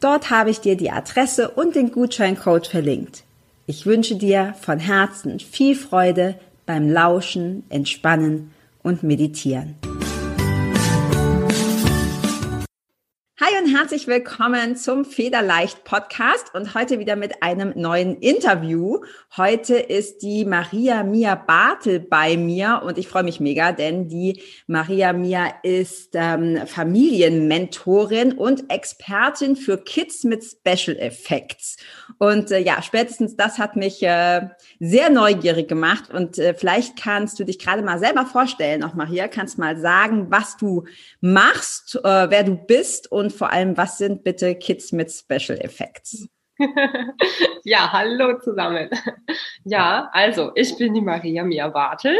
Dort habe ich dir die Adresse und den Gutscheincode verlinkt. Ich wünsche dir von Herzen viel Freude beim Lauschen, Entspannen und Meditieren. Hi und herzlich willkommen zum Federleicht Podcast und heute wieder mit einem neuen Interview. Heute ist die Maria Mia Bartel bei mir und ich freue mich mega, denn die Maria Mia ist ähm, Familienmentorin und Expertin für Kids mit Special Effects. Und äh, ja, spätestens das hat mich äh, sehr neugierig gemacht und äh, vielleicht kannst du dich gerade mal selber vorstellen, auch Maria, kannst mal sagen, was du machst, äh, wer du bist und und vor allem, was sind bitte Kids mit Special Effects? ja, hallo zusammen. Ja, also ich bin die Maria Mia Bartel.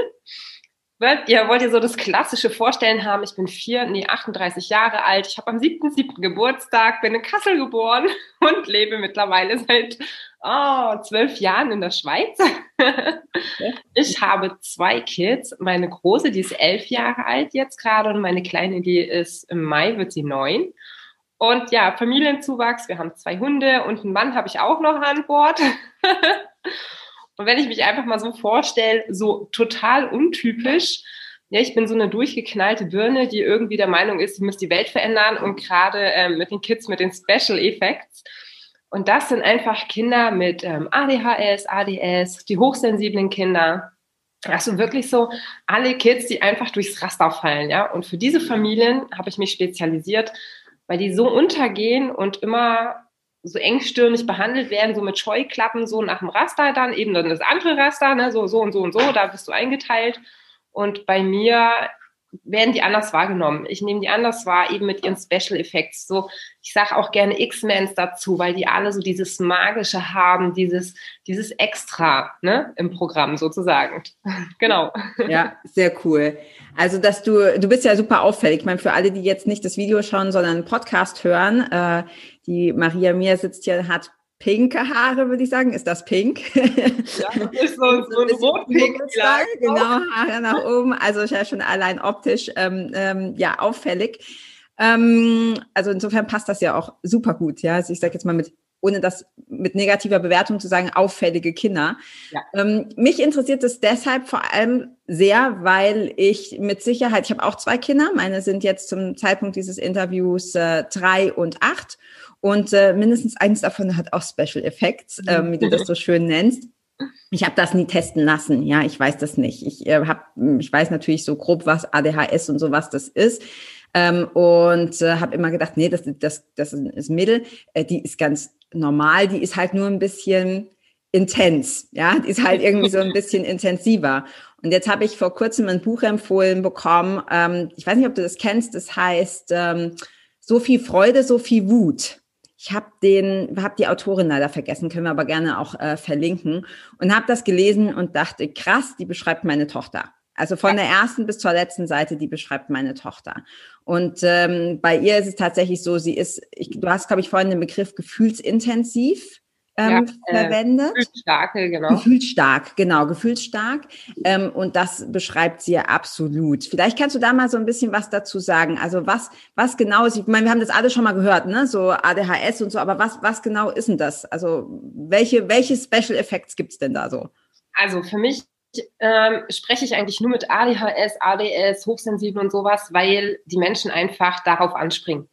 Ihr wollt ihr so das klassische Vorstellen haben, ich bin vier, nee, 38 Jahre alt, ich habe am 7.7. Geburtstag, bin in Kassel geboren und lebe mittlerweile seit oh, zwölf Jahren in der Schweiz. ich habe zwei Kids. Meine große, die ist elf Jahre alt jetzt gerade und meine kleine, die ist im Mai, wird sie neun. Und ja, Familienzuwachs, wir haben zwei Hunde und einen Mann habe ich auch noch an Bord. und wenn ich mich einfach mal so vorstelle, so total untypisch, ja, ich bin so eine durchgeknallte Birne, die irgendwie der Meinung ist, sie müsste die Welt verändern und gerade ähm, mit den Kids mit den Special Effects. Und das sind einfach Kinder mit ähm, ADHS, ADS, die hochsensiblen Kinder. Also wirklich so alle Kids, die einfach durchs Raster fallen, ja. Und für diese Familien habe ich mich spezialisiert, weil die so untergehen und immer so engstirnig behandelt werden, so mit Scheuklappen, so nach dem Raster dann, eben dann das andere Raster, ne, so, so und so und so, da bist du eingeteilt. Und bei mir werden die anders wahrgenommen. Ich nehme die anders wahr, eben mit ihren Special Effects. So, ich sage auch gerne X-Mens dazu, weil die alle so dieses Magische haben, dieses, dieses Extra ne, im Programm sozusagen. genau. Ja, sehr cool. Also, dass du, du bist ja super auffällig. Ich meine, für alle, die jetzt nicht das Video schauen, sondern einen Podcast hören, äh, die Maria Mia sitzt hier, hat pinke Haare, würde ich sagen. Ist das pink? Ja, das ist so, so ein rot-pink. Genau, Haare nach oben. Also ist ja schon allein optisch ähm, ähm, ja auffällig. Ähm, also insofern passt das ja auch super gut. Ja, also ich sage jetzt mal mit ohne das mit negativer Bewertung zu sagen, auffällige Kinder. Ja. Ähm, mich interessiert es deshalb vor allem sehr, weil ich mit Sicherheit, ich habe auch zwei Kinder, meine sind jetzt zum Zeitpunkt dieses Interviews äh, drei und acht und äh, mindestens eins davon hat auch Special Effects, ähm, wie du das so schön nennst. Ich habe das nie testen lassen, ja, ich weiß das nicht. Ich äh, hab, ich weiß natürlich so grob, was ADHS und sowas das ist. Ähm, und äh, habe immer gedacht, nee, das, das, das ist ein Mädel, äh, die ist ganz normal, die ist halt nur ein bisschen intens, ja, die ist halt irgendwie so ein bisschen intensiver. Und jetzt habe ich vor kurzem ein Buch empfohlen bekommen, ähm, ich weiß nicht, ob du das kennst, das heißt ähm, So viel Freude, so viel Wut. Ich habe den, habe die Autorin leider vergessen, können wir aber gerne auch äh, verlinken und habe das gelesen und dachte, krass, die beschreibt meine Tochter. Also von der ersten bis zur letzten Seite, die beschreibt meine Tochter. Und ähm, bei ihr ist es tatsächlich so, sie ist, ich, du hast, glaube ich, vorhin den Begriff gefühlsintensiv ähm, ja, äh, verwendet. Gefühlsstarke, genau. Gefühlsstark, genau, gefühlsstark. Ähm, und das beschreibt sie ja absolut. Vielleicht kannst du da mal so ein bisschen was dazu sagen. Also was, was genau ist, ich meine, wir haben das alle schon mal gehört, ne? So ADHS und so, aber was, was genau ist denn das? Also welche, welche Special Effects gibt's denn da so? Also für mich ähm, spreche ich eigentlich nur mit ADHS, ADS, hochsensibel und sowas, weil die Menschen einfach darauf anspringen.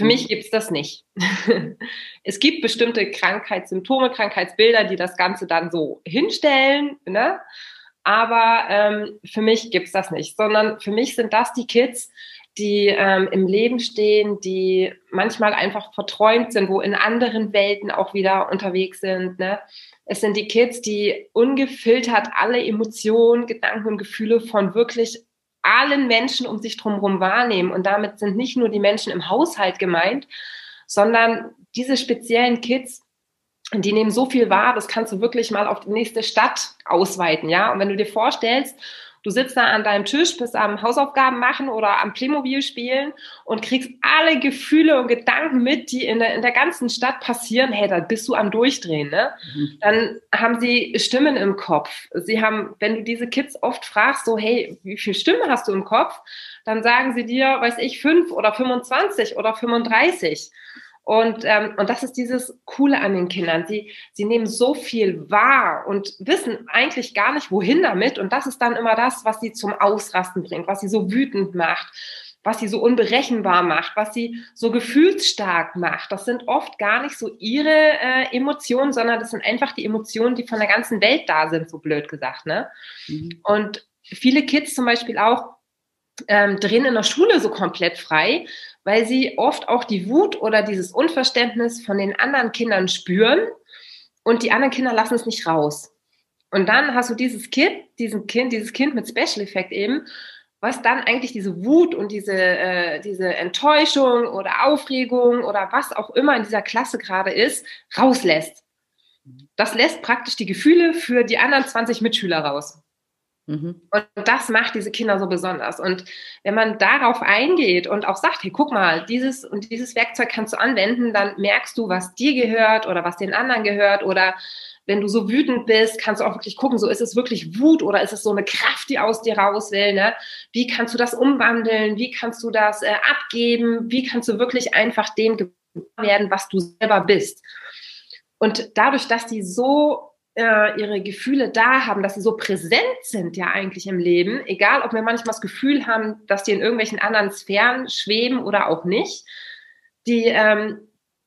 Für mich gibt es das nicht. es gibt bestimmte Krankheitssymptome, Krankheitsbilder, die das Ganze dann so hinstellen, ne? aber ähm, für mich gibt es das nicht, sondern für mich sind das die Kids, die ähm, im Leben stehen, die manchmal einfach verträumt sind, wo in anderen Welten auch wieder unterwegs sind. Ne? Es sind die Kids, die ungefiltert alle Emotionen, Gedanken und Gefühle von wirklich allen Menschen um sich drumherum wahrnehmen. Und damit sind nicht nur die Menschen im Haushalt gemeint, sondern diese speziellen Kids, die nehmen so viel wahr, das kannst du wirklich mal auf die nächste Stadt ausweiten, ja. Und wenn du dir vorstellst, Du sitzt da an deinem Tisch, bist am Hausaufgaben machen oder am Playmobil spielen und kriegst alle Gefühle und Gedanken mit, die in der, in der ganzen Stadt passieren. Hey, da bist du am Durchdrehen, ne? Mhm. Dann haben sie Stimmen im Kopf. Sie haben, wenn du diese Kids oft fragst, so, hey, wie viel Stimmen hast du im Kopf? Dann sagen sie dir, weiß ich, fünf oder 25 oder 35. Und, ähm, und das ist dieses Coole an den Kindern. Sie, sie nehmen so viel wahr und wissen eigentlich gar nicht, wohin damit. Und das ist dann immer das, was sie zum Ausrasten bringt, was sie so wütend macht, was sie so unberechenbar macht, was sie so gefühlsstark macht. Das sind oft gar nicht so ihre äh, Emotionen, sondern das sind einfach die Emotionen, die von der ganzen Welt da sind, so blöd gesagt. Ne? Mhm. Und viele Kids zum Beispiel auch ähm, drehen in der Schule so komplett frei, weil sie oft auch die Wut oder dieses Unverständnis von den anderen Kindern spüren und die anderen Kinder lassen es nicht raus. Und dann hast du dieses Kind, diesen Kind, dieses Kind mit Special Effect eben, was dann eigentlich diese Wut und diese, äh, diese Enttäuschung oder Aufregung oder was auch immer in dieser Klasse gerade ist, rauslässt. Das lässt praktisch die Gefühle für die anderen 20 Mitschüler raus. Mhm. Und das macht diese Kinder so besonders. Und wenn man darauf eingeht und auch sagt, hey, guck mal, dieses und dieses Werkzeug kannst du anwenden, dann merkst du, was dir gehört oder was den anderen gehört oder wenn du so wütend bist, kannst du auch wirklich gucken, so ist es wirklich Wut oder ist es so eine Kraft, die aus dir raus will, ne? Wie kannst du das umwandeln? Wie kannst du das äh, abgeben? Wie kannst du wirklich einfach dem werden, was du selber bist? Und dadurch, dass die so äh, ihre Gefühle da haben, dass sie so präsent sind ja eigentlich im Leben, egal ob wir manchmal das Gefühl haben, dass die in irgendwelchen anderen Sphären schweben oder auch nicht, die, ähm,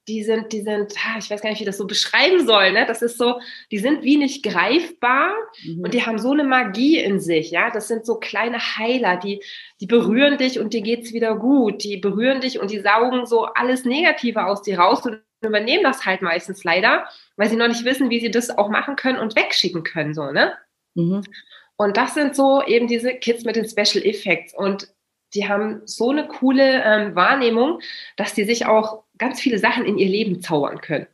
die sind, die sind, ich weiß gar nicht, wie ich das so beschreiben soll, ne? Das ist so, die sind wie nicht greifbar mhm. und die haben so eine Magie in sich, ja. Das sind so kleine Heiler, die, die berühren dich und dir geht's wieder gut. Die berühren dich und die saugen so alles Negative aus dir raus und übernehmen das halt meistens leider, weil sie noch nicht wissen, wie sie das auch machen können und wegschicken können, so, ne? Mhm. Und das sind so eben diese Kids mit den Special Effects und die haben so eine coole ähm, Wahrnehmung, dass die sich auch ganz viele Sachen in ihr Leben zaubern können.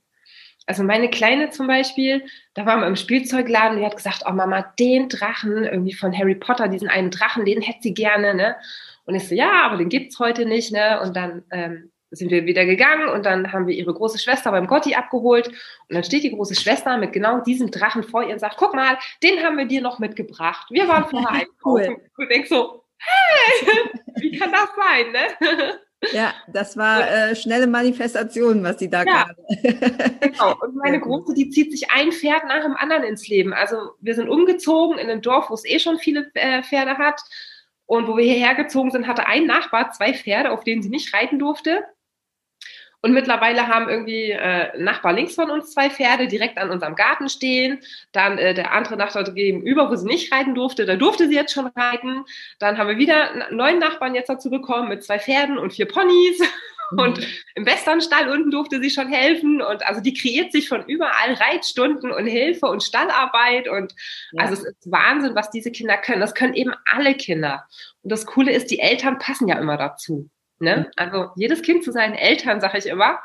Also meine Kleine zum Beispiel, da waren wir im Spielzeugladen, die hat gesagt, oh Mama, den Drachen irgendwie von Harry Potter, diesen einen Drachen, den hätte sie gerne, ne? Und ich so, ja, aber den gibt's heute nicht, ne? Und dann ähm, sind wir wieder gegangen und dann haben wir ihre große Schwester beim Gotti abgeholt und dann steht die große Schwester mit genau diesem Drachen vor ihr und sagt, guck mal, den haben wir dir noch mitgebracht. Wir waren vorher einkaufen. Cool. Und denkst so, hey, wie kann das sein, ne? Ja, das war äh, schnelle Manifestation, was sie da ja, gerade. genau. Und meine Große, die zieht sich ein Pferd nach dem anderen ins Leben. Also wir sind umgezogen in ein Dorf, wo es eh schon viele äh, Pferde hat. Und wo wir hierher gezogen sind, hatte ein Nachbar zwei Pferde, auf denen sie nicht reiten durfte. Und mittlerweile haben irgendwie äh, Nachbar links von uns zwei Pferde direkt an unserem Garten stehen. Dann äh, der andere Nachbar gegenüber, wo sie nicht reiten durfte, da durfte sie jetzt schon reiten. Dann haben wir wieder einen neuen Nachbarn jetzt dazu bekommen mit zwei Pferden und vier Ponys. Mhm. Und im Westernstall unten durfte sie schon helfen. Und also die kreiert sich von überall Reitstunden und Hilfe und Stallarbeit. Und ja. also es ist Wahnsinn, was diese Kinder können. Das können eben alle Kinder. Und das Coole ist, die Eltern passen ja immer dazu. Ne? Also jedes Kind zu seinen Eltern, sage ich immer.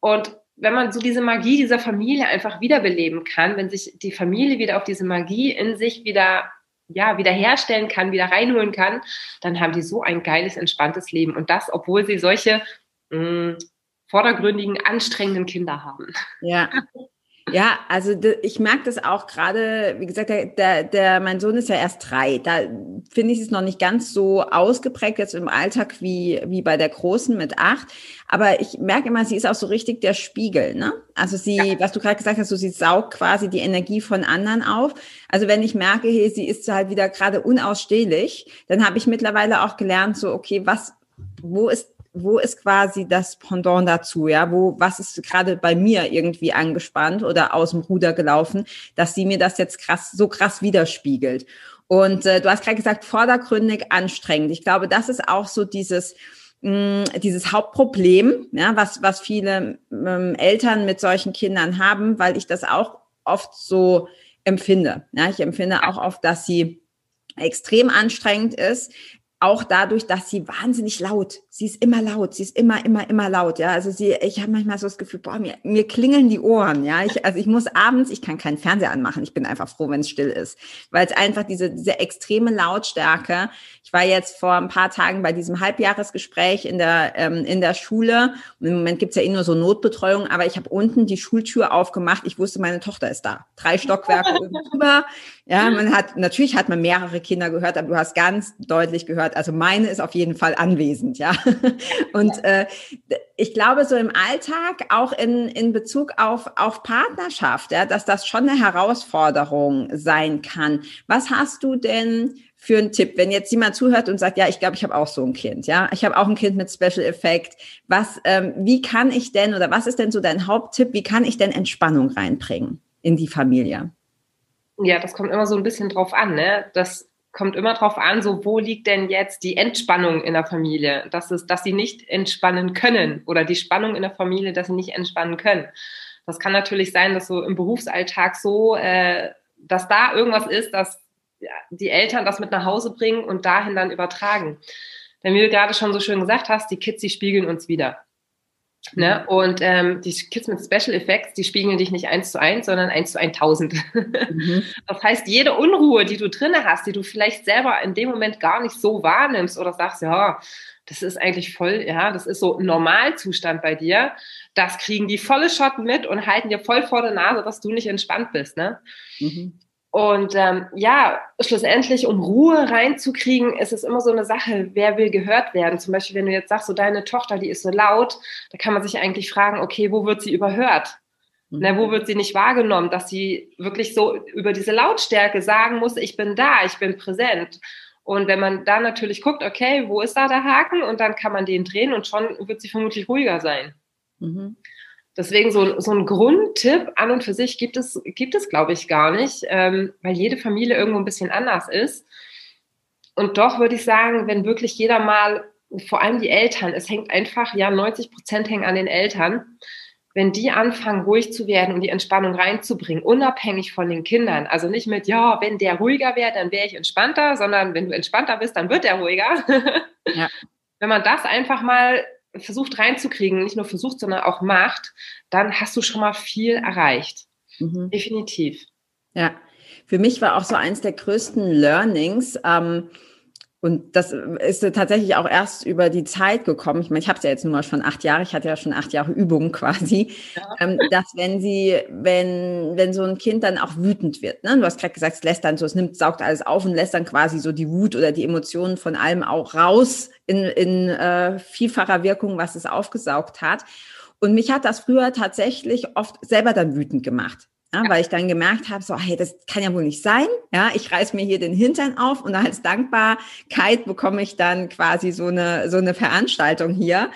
Und wenn man so diese Magie dieser Familie einfach wiederbeleben kann, wenn sich die Familie wieder auf diese Magie in sich wieder ja, wiederherstellen kann, wieder reinholen kann, dann haben die so ein geiles, entspanntes Leben. Und das, obwohl sie solche mh, mm, vordergründigen, anstrengenden Kinder haben. Ja, Ja, also ich merke das auch gerade, wie gesagt, der, der, der, mein Sohn ist ja erst drei. Da finde ich es noch nicht ganz so ausgeprägt jetzt im Alltag wie, wie bei der Großen mit acht. Aber ich merke immer, sie ist auch so richtig der Spiegel, ne? Also sie, ja. was du gerade gesagt hast, so sie saugt quasi die Energie von anderen auf. Also wenn ich merke, hey, sie ist halt wieder gerade unausstehlich, dann habe ich mittlerweile auch gelernt, so, okay, was, wo ist wo ist quasi das Pendant dazu, ja, wo, was ist gerade bei mir irgendwie angespannt oder aus dem Ruder gelaufen, dass sie mir das jetzt krass, so krass widerspiegelt. Und äh, du hast gerade gesagt, vordergründig anstrengend. Ich glaube, das ist auch so dieses, mm, dieses Hauptproblem, ja, was, was viele ähm, Eltern mit solchen Kindern haben, weil ich das auch oft so empfinde. Ja, ich empfinde auch oft, dass sie extrem anstrengend ist, auch dadurch, dass sie wahnsinnig laut, sie ist immer laut, sie ist immer, immer, immer laut, ja. Also sie, ich habe manchmal so das Gefühl, boah, mir, mir klingeln die Ohren, ja. Ich, also ich muss abends, ich kann keinen Fernseher anmachen, ich bin einfach froh, wenn es still ist, weil es einfach diese, diese extreme Lautstärke. Ich war jetzt vor ein paar Tagen bei diesem Halbjahresgespräch in der, ähm, in der Schule. Und Im Moment gibt's ja eh nur so Notbetreuung, aber ich habe unten die Schultür aufgemacht. Ich wusste, meine Tochter ist da. Drei Stockwerke oben drüber. Ja, man hat, natürlich hat man mehrere Kinder gehört, aber du hast ganz deutlich gehört, also meine ist auf jeden Fall anwesend, ja. Und äh, ich glaube, so im Alltag, auch in, in Bezug auf, auf Partnerschaft, ja, dass das schon eine Herausforderung sein kann. Was hast du denn für einen Tipp, wenn jetzt jemand zuhört und sagt, ja, ich glaube, ich habe auch so ein Kind, ja, ich habe auch ein Kind mit Special Effect. Was, ähm, wie kann ich denn oder was ist denn so dein Haupttipp? Wie kann ich denn Entspannung reinbringen in die Familie? Ja, das kommt immer so ein bisschen drauf an, ne? Das kommt immer drauf an, so wo liegt denn jetzt die Entspannung in der Familie, dass es, dass sie nicht entspannen können oder die Spannung in der Familie, dass sie nicht entspannen können. Das kann natürlich sein, dass so im Berufsalltag so, äh, dass da irgendwas ist, dass die Eltern das mit nach Hause bringen und dahin dann übertragen. Denn wie du gerade schon so schön gesagt hast, die Kids, die spiegeln uns wieder. Ne? Mhm. Und ähm, die Kids mit Special Effects, die spiegeln dich nicht eins zu eins, sondern eins zu 1000. Mhm. Das heißt, jede Unruhe, die du drinne hast, die du vielleicht selber in dem Moment gar nicht so wahrnimmst oder sagst, ja, das ist eigentlich voll, ja, das ist so ein Normalzustand bei dir, das kriegen die volle Schotten mit und halten dir voll vor der Nase, dass du nicht entspannt bist. Ne? Mhm. Und ähm, ja, schlussendlich, um Ruhe reinzukriegen, ist es immer so eine Sache, wer will gehört werden. Zum Beispiel, wenn du jetzt sagst, so deine Tochter, die ist so laut, da kann man sich eigentlich fragen, okay, wo wird sie überhört? Mhm. Na, wo wird sie nicht wahrgenommen, dass sie wirklich so über diese Lautstärke sagen muss, ich bin da, ich bin präsent. Und wenn man da natürlich guckt, okay, wo ist da der Haken? Und dann kann man den drehen und schon wird sie vermutlich ruhiger sein. Mhm. Deswegen so, so ein Grundtipp an und für sich gibt es, gibt es glaube ich, gar nicht, ähm, weil jede Familie irgendwo ein bisschen anders ist. Und doch würde ich sagen, wenn wirklich jeder mal, vor allem die Eltern, es hängt einfach, ja, 90 Prozent hängen an den Eltern, wenn die anfangen, ruhig zu werden und die Entspannung reinzubringen, unabhängig von den Kindern. Also nicht mit, ja, wenn der ruhiger wäre, dann wäre ich entspannter, sondern wenn du entspannter bist, dann wird er ruhiger. Ja. Wenn man das einfach mal versucht reinzukriegen, nicht nur versucht, sondern auch macht, dann hast du schon mal viel erreicht. Mhm. Definitiv. Ja, für mich war auch so eins der größten Learnings. Ähm, und das ist tatsächlich auch erst über die Zeit gekommen. Ich meine, ich habe es ja jetzt nur mal schon acht Jahre, ich hatte ja schon acht Jahre Übung quasi, ja. ähm, dass wenn sie, wenn, wenn so ein Kind dann auch wütend wird, ne? du hast gerade gesagt, es lässt dann so, es nimmt, saugt alles auf und lässt dann quasi so die Wut oder die Emotionen von allem auch raus in, in äh, vielfacher Wirkung, was es aufgesaugt hat. Und mich hat das früher tatsächlich oft selber dann wütend gemacht. Ja. Weil ich dann gemerkt habe, so, hey, das kann ja wohl nicht sein. Ja, ich reiß mir hier den Hintern auf und als Dankbarkeit bekomme ich dann quasi so eine, so eine Veranstaltung hier.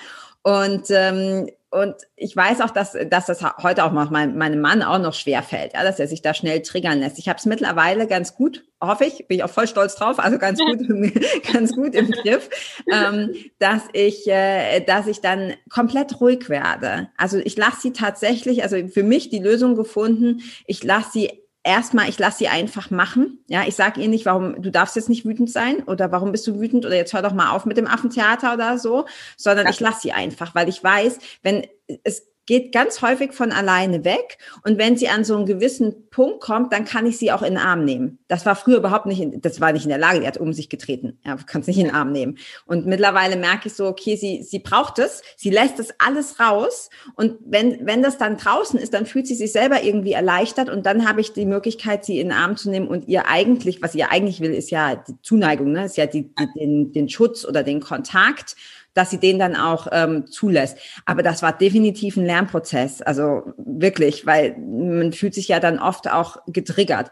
Und ähm, und ich weiß auch, dass, dass das heute auch noch mein, meinem Mann auch noch schwer fällt, ja, dass er sich da schnell triggern lässt. Ich habe es mittlerweile ganz gut, hoffe ich, bin ich auch voll stolz drauf, also ganz gut, ganz gut im Griff, ähm, dass ich, äh, dass ich dann komplett ruhig werde. Also ich lasse sie tatsächlich, also für mich die Lösung gefunden. Ich lasse sie erstmal, ich lasse sie einfach machen. Ja, ich sage ihr nicht, warum du darfst jetzt nicht wütend sein oder warum bist du wütend oder jetzt hör doch mal auf mit dem Affentheater oder so, sondern ja. ich lasse sie einfach, weil ich weiß, wenn es geht ganz häufig von alleine weg. Und wenn sie an so einen gewissen Punkt kommt, dann kann ich sie auch in den Arm nehmen. Das war früher überhaupt nicht, in, das war nicht in der Lage, die hat um sich getreten. Ja, kann es nicht in den Arm nehmen. Und mittlerweile merke ich so, okay, sie, sie braucht es, sie lässt es alles raus. Und wenn, wenn das dann draußen ist, dann fühlt sie sich selber irgendwie erleichtert. Und dann habe ich die Möglichkeit, sie in den Arm zu nehmen und ihr eigentlich, was ihr eigentlich will, ist ja die Zuneigung, ne? ist ja die, die, den, den Schutz oder den Kontakt dass sie den dann auch ähm, zulässt. Aber das war definitiv ein Lernprozess, also wirklich, weil man fühlt sich ja dann oft auch getriggert.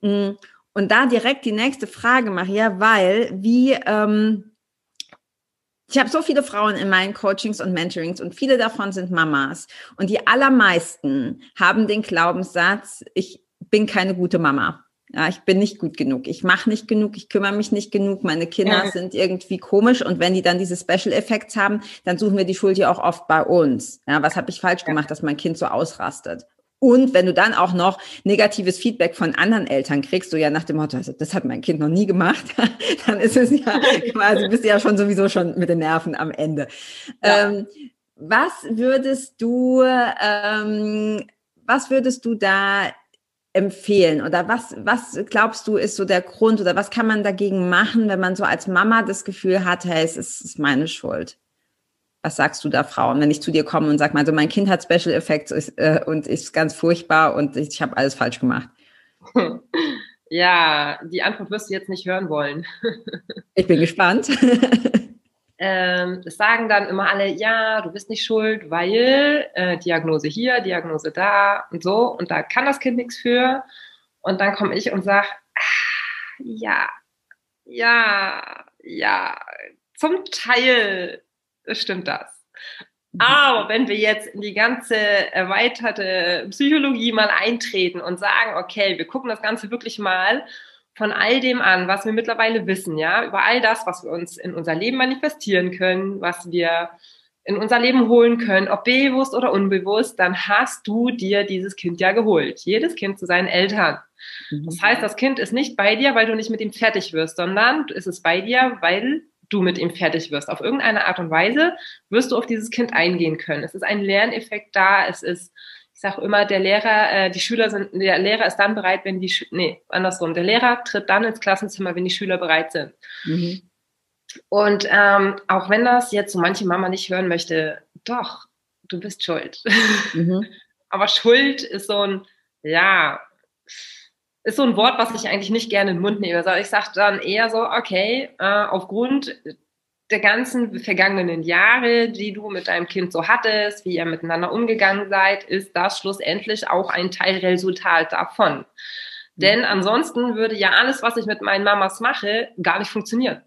Mm, und da direkt die nächste Frage, Maria, weil wie ähm, Ich habe so viele Frauen in meinen Coachings und Mentorings und viele davon sind Mamas. Und die allermeisten haben den Glaubenssatz, ich bin keine gute Mama. Ja, ich bin nicht gut genug. Ich mache nicht genug. Ich kümmere mich nicht genug. Meine Kinder ja. sind irgendwie komisch. Und wenn die dann diese Special Effects haben, dann suchen wir die Schuld ja auch oft bei uns. Ja, was habe ich falsch gemacht, dass mein Kind so ausrastet? Und wenn du dann auch noch negatives Feedback von anderen Eltern kriegst, so ja nach dem Motto, also das hat mein Kind noch nie gemacht, dann ist es ja quasi, bist du ja schon sowieso schon mit den Nerven am Ende. Ja. Ähm, was würdest du, ähm, was würdest du da empfehlen? Oder was, was glaubst du, ist so der Grund oder was kann man dagegen machen, wenn man so als Mama das Gefühl hat, hey, es ist, ist meine Schuld? Was sagst du da, Frauen, wenn ich zu dir komme und sag mal, so mein Kind hat Special Effects äh, und ist ganz furchtbar und ich, ich habe alles falsch gemacht? Ja, die Antwort wirst du jetzt nicht hören wollen. ich bin gespannt. ähm, das sagen dann immer alle, ja, du bist nicht schuld, weil äh, Diagnose hier, Diagnose da und so und da kann das Kind nichts für. Und dann komme ich und sage, ah, ja, ja, ja, zum Teil stimmt das. Aber wenn wir jetzt in die ganze erweiterte Psychologie mal eintreten und sagen, okay, wir gucken das Ganze wirklich mal von all dem an, was wir mittlerweile wissen, ja, über all das, was wir uns in unser Leben manifestieren können, was wir in unser Leben holen können, ob bewusst oder unbewusst, dann hast du dir dieses Kind ja geholt. Jedes Kind zu seinen Eltern. Mhm. Das heißt, das Kind ist nicht bei dir, weil du nicht mit ihm fertig wirst, sondern ist es bei dir, weil du mit ihm fertig wirst. Auf irgendeine Art und Weise wirst du auf dieses Kind eingehen können. Es ist ein Lerneffekt da. Es ist, ich sage immer, der Lehrer, äh, die Schüler sind, der Lehrer ist dann bereit, wenn die, nee, andersrum. Der Lehrer tritt dann ins Klassenzimmer, wenn die Schüler bereit sind. Mhm. Und ähm, auch wenn das jetzt so manche Mama nicht hören möchte, doch, du bist schuld. Mhm. Aber Schuld ist so ein, ja, ist so ein Wort, was ich eigentlich nicht gerne in den Mund nehme. Also ich sage dann eher so, okay, äh, aufgrund der ganzen vergangenen Jahre, die du mit deinem Kind so hattest, wie ihr miteinander umgegangen seid, ist das schlussendlich auch ein Teilresultat davon. Mhm. Denn ansonsten würde ja alles, was ich mit meinen Mamas mache, gar nicht funktionieren.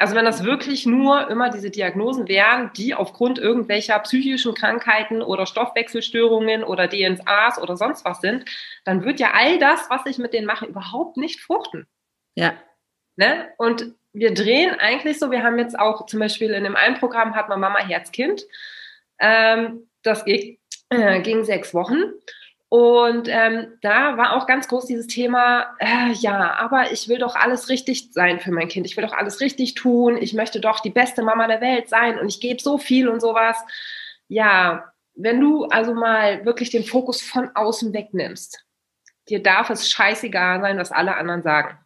Also wenn das wirklich nur immer diese Diagnosen wären, die aufgrund irgendwelcher psychischen Krankheiten oder Stoffwechselstörungen oder DNAs oder sonst was sind, dann wird ja all das, was ich mit denen mache, überhaupt nicht fruchten. Ja. Ne? Und wir drehen eigentlich so, wir haben jetzt auch zum Beispiel in dem einen Programm hat man Mama Herzkind. Ähm, das ging, äh, ging sechs Wochen. Und ähm, da war auch ganz groß dieses Thema, äh, ja, aber ich will doch alles richtig sein für mein Kind. Ich will doch alles richtig tun. Ich möchte doch die beste Mama der Welt sein und ich gebe so viel und sowas. Ja, wenn du also mal wirklich den Fokus von außen wegnimmst, dir darf es scheißegal sein, was alle anderen sagen.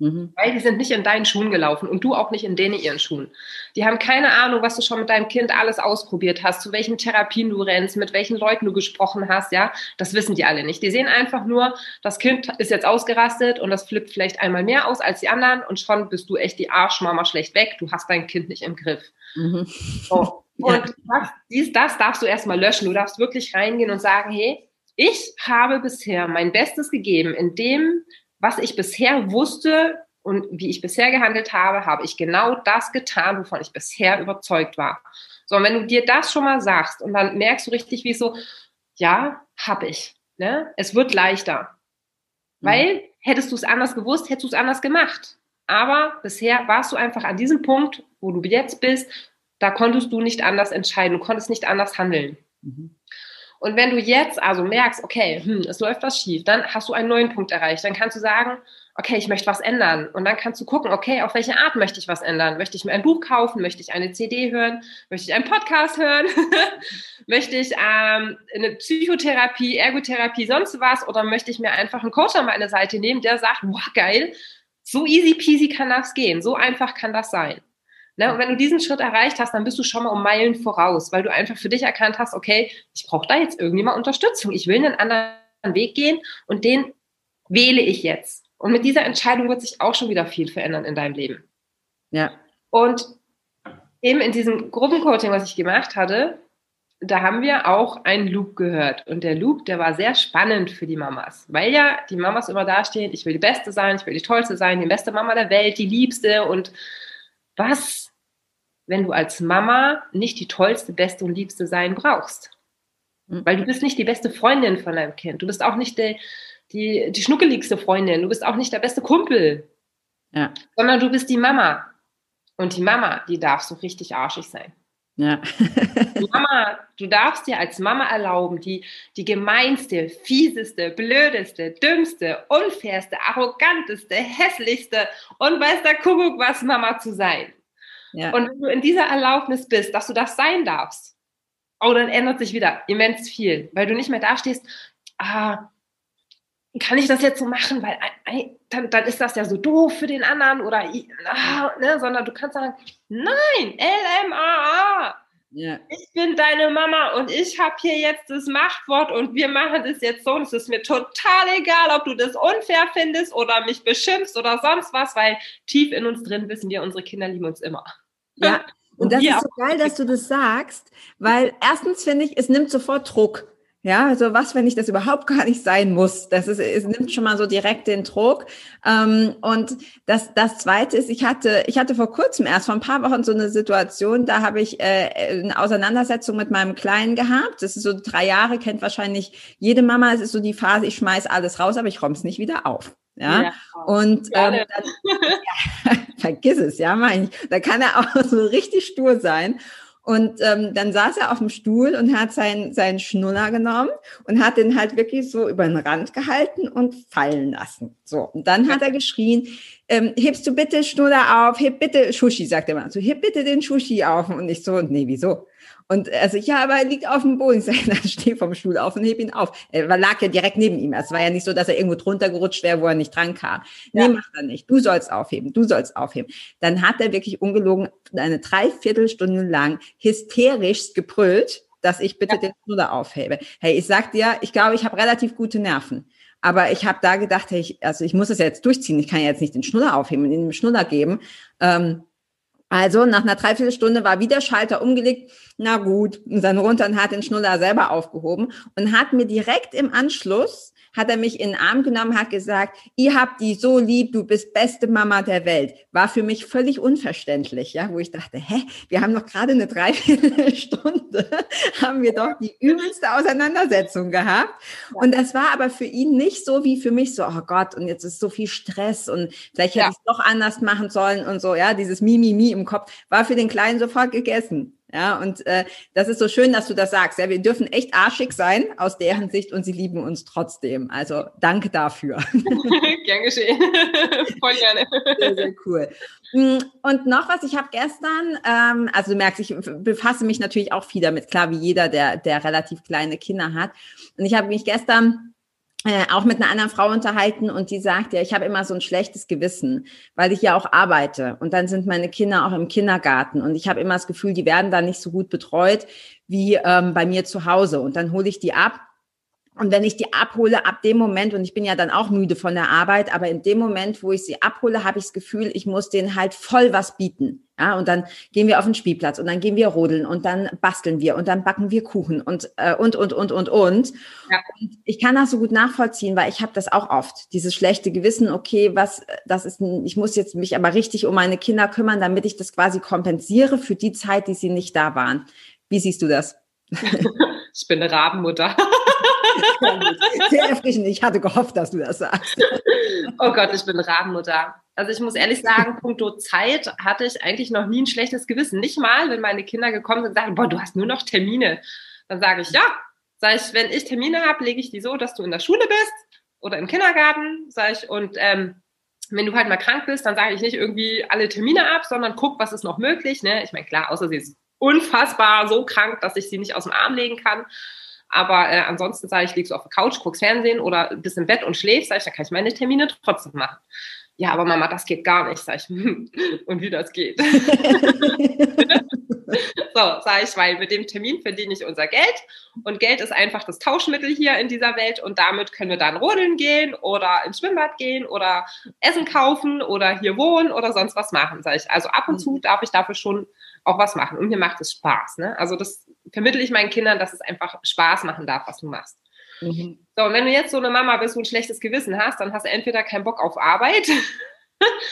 Mhm. Weil die sind nicht in deinen Schuhen gelaufen und du auch nicht in denen ihren Schuhen. Die haben keine Ahnung, was du schon mit deinem Kind alles ausprobiert hast, zu welchen Therapien du rennst, mit welchen Leuten du gesprochen hast, ja. Das wissen die alle nicht. Die sehen einfach nur, das Kind ist jetzt ausgerastet und das flippt vielleicht einmal mehr aus als die anderen und schon bist du echt die Arschmama schlecht weg. Du hast dein Kind nicht im Griff. Mhm. So. Und ja. das, dies, das darfst du erstmal löschen. Du darfst wirklich reingehen und sagen, hey, ich habe bisher mein Bestes gegeben in dem, was ich bisher wusste und wie ich bisher gehandelt habe, habe ich genau das getan, wovon ich bisher überzeugt war. So, und wenn du dir das schon mal sagst und dann merkst du richtig, wie so, ja, habe ich. Ne? Es wird leichter. Mhm. Weil hättest du es anders gewusst, hättest du es anders gemacht. Aber bisher warst du einfach an diesem Punkt, wo du jetzt bist, da konntest du nicht anders entscheiden, du konntest nicht anders handeln. Mhm. Und wenn du jetzt also merkst, okay, hm, es läuft was schief, dann hast du einen neuen Punkt erreicht. Dann kannst du sagen, okay, ich möchte was ändern. Und dann kannst du gucken, okay, auf welche Art möchte ich was ändern? Möchte ich mir ein Buch kaufen? Möchte ich eine CD hören? Möchte ich einen Podcast hören? möchte ich ähm, eine Psychotherapie, Ergotherapie, sonst was? Oder möchte ich mir einfach einen Coach an meine Seite nehmen, der sagt, wow, geil, so easy peasy kann das gehen. So einfach kann das sein. Ne? Und wenn du diesen Schritt erreicht hast, dann bist du schon mal um Meilen voraus, weil du einfach für dich erkannt hast, okay, ich brauche da jetzt irgendwie mal Unterstützung. Ich will einen anderen Weg gehen und den wähle ich jetzt. Und mit dieser Entscheidung wird sich auch schon wieder viel verändern in deinem Leben. Ja. Und eben in diesem Gruppencoaching, was ich gemacht hatte, da haben wir auch einen Loop gehört. Und der Loop, der war sehr spannend für die Mamas, weil ja die Mamas immer dastehen, ich will die Beste sein, ich will die Tollste sein, die beste Mama der Welt, die Liebste und was wenn du als Mama nicht die tollste, beste und liebste sein brauchst. Mhm. Weil du bist nicht die beste Freundin von deinem Kind. Du bist auch nicht die, die, die schnuckeligste Freundin. Du bist auch nicht der beste Kumpel. Ja. Sondern du bist die Mama. Und die Mama, die darf so richtig arschig sein. Ja. Mama, du darfst dir als Mama erlauben, die, die gemeinste, fieseste, blödeste, dümmste, unfairste, arroganteste, hässlichste und weiß der Kuckuck was Mama zu sein. Ja. Und wenn du in dieser Erlaubnis bist, dass du das sein darfst, oh, dann ändert sich wieder immens viel, weil du nicht mehr dastehst, ah, kann ich das jetzt so machen, weil dann, dann ist das ja so doof für den anderen oder ah, ne, sondern du kannst sagen, nein, LMAA. Ja. Ich bin deine Mama und ich habe hier jetzt das Machtwort und wir machen das jetzt so und es ist mir total egal, ob du das unfair findest oder mich beschimpfst oder sonst was, weil tief in uns drin wissen wir, unsere Kinder lieben uns immer. Ja, und, und das ist so geil, dass du das sagst, weil erstens finde ich, es nimmt sofort Druck. Ja, also was, wenn ich das überhaupt gar nicht sein muss? Das ist, es nimmt schon mal so direkt den Druck. Ähm, und das, das zweite ist, ich hatte, ich hatte vor kurzem erst vor ein paar Wochen so eine Situation, da habe ich äh, eine Auseinandersetzung mit meinem Kleinen gehabt. Das ist so drei Jahre, kennt wahrscheinlich jede Mama. Es ist so die Phase, ich schmeiß alles raus, aber ich räume es nicht wieder auf. Ja, ja. und ähm, dann, ja, vergiss es, ja, meine ich. Da kann er auch so richtig stur sein. Und ähm, dann saß er auf dem Stuhl und hat seinen, seinen Schnuller genommen und hat den halt wirklich so über den Rand gehalten und fallen lassen. So, und dann hat er geschrien, ähm, hebst du bitte Schnuller auf, heb bitte, Schushi, sagt er mal so, heb bitte den Schushi auf. Und ich so, nee, wieso? Und also, ja, aber er liegt auf dem Boden. Ich sage, dann steh vom Stuhl auf und heb ihn auf. Er lag ja direkt neben ihm. Es war ja nicht so, dass er irgendwo drunter gerutscht wäre, wo er nicht dran kam. Nee, ja. mach er nicht. Du sollst aufheben. Du sollst aufheben. Dann hat er wirklich ungelogen eine Dreiviertelstunde lang hysterisch gebrüllt, dass ich bitte ja. den Schnuller aufhebe. Hey, ich sag dir, ich glaube, ich habe relativ gute Nerven. Aber ich habe da gedacht, hey, ich, also ich muss das ja jetzt durchziehen. Ich kann ja jetzt nicht den Schnuller aufheben und den Schnuller geben. Ähm, also nach einer Dreiviertelstunde war wieder Schalter umgelegt. Na gut, und dann runter und hat den Schnuller selber aufgehoben und hat mir direkt im Anschluss hat er mich in den Arm genommen, hat gesagt, ihr habt die so lieb, du bist beste Mama der Welt. War für mich völlig unverständlich, ja, wo ich dachte, hä, wir haben noch gerade eine Dreiviertelstunde, haben wir doch die übelste Auseinandersetzung gehabt. Und das war aber für ihn nicht so wie für mich so, oh Gott, und jetzt ist so viel Stress und vielleicht hätte ja. ich es doch anders machen sollen und so, ja, dieses Mimimi im Kopf war für den Kleinen sofort gegessen. Ja, und äh, das ist so schön, dass du das sagst. Ja, wir dürfen echt arschig sein aus deren Sicht und sie lieben uns trotzdem. Also danke dafür. Gern geschehen. Voll gerne. Sehr, sehr cool. Mm, und noch was, ich habe gestern, ähm, also du merkst, ich befasse mich natürlich auch viel damit, klar, wie jeder, der, der relativ kleine Kinder hat. Und ich habe mich gestern äh, auch mit einer anderen Frau unterhalten und die sagt ja, ich habe immer so ein schlechtes Gewissen, weil ich ja auch arbeite und dann sind meine Kinder auch im Kindergarten und ich habe immer das Gefühl, die werden da nicht so gut betreut wie ähm, bei mir zu Hause und dann hole ich die ab und wenn ich die abhole, ab dem Moment, und ich bin ja dann auch müde von der Arbeit, aber in dem Moment, wo ich sie abhole, habe ich das Gefühl, ich muss denen halt voll was bieten. Ja, und dann gehen wir auf den Spielplatz und dann gehen wir rodeln und dann basteln wir und dann backen wir Kuchen und äh, und und und und und. Ja. und ich kann das so gut nachvollziehen, weil ich habe das auch oft, dieses schlechte Gewissen. Okay, was das ist, ich muss jetzt mich aber richtig um meine Kinder kümmern, damit ich das quasi kompensiere für die Zeit, die sie nicht da waren. Wie siehst du das? ich bin eine Rabenmutter. Sehr erfrischend. Ich hatte gehofft, dass du das sagst. Oh Gott, ich bin Rabenmutter. Also ich muss ehrlich sagen, punkto Zeit hatte ich eigentlich noch nie ein schlechtes Gewissen. Nicht mal, wenn meine Kinder gekommen sind und sagen, boah, du hast nur noch Termine. Dann sage ich, ja. Sag ich, wenn ich Termine habe, lege ich die so, dass du in der Schule bist oder im Kindergarten, sage ich, und ähm, wenn du halt mal krank bist, dann sage ich nicht irgendwie alle Termine ab, sondern guck, was ist noch möglich. Ne? Ich meine, klar, außer sie ist unfassbar so krank, dass ich sie nicht aus dem Arm legen kann. Aber äh, ansonsten sage ich, liegst du auf der Couch, guckst Fernsehen oder bist im Bett und schläfst, sage ich, dann kann ich meine Termine trotzdem machen. Ja, aber Mama, das geht gar nicht, sag ich. und wie das geht. so, sage ich, weil mit dem Termin verdiene ich unser Geld und Geld ist einfach das Tauschmittel hier in dieser Welt und damit können wir dann rodeln gehen oder ins Schwimmbad gehen oder Essen kaufen oder hier wohnen oder sonst was machen, sage ich. Also ab und zu mhm. darf ich dafür schon auch was machen und mir macht es Spaß. Ne? Also das vermittle ich meinen Kindern, dass es einfach Spaß machen darf, was du machst. Mhm. So, und wenn du jetzt so eine Mama bist, wo ein schlechtes Gewissen hast, dann hast du entweder keinen Bock auf Arbeit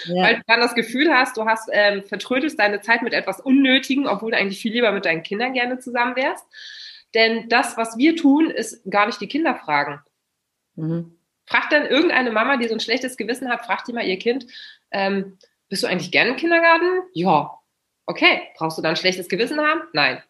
Ja. Weil du dann das Gefühl hast, du hast ähm, vertrödelst deine Zeit mit etwas Unnötigen, obwohl du eigentlich viel lieber mit deinen Kindern gerne zusammen wärst. Denn das, was wir tun, ist gar nicht die Kinder fragen. Mhm. Fragt dann irgendeine Mama, die so ein schlechtes Gewissen hat, fragt die mal ihr Kind, ähm, bist du eigentlich gerne im Kindergarten? Ja. Okay. Brauchst du dann ein schlechtes Gewissen haben? Nein.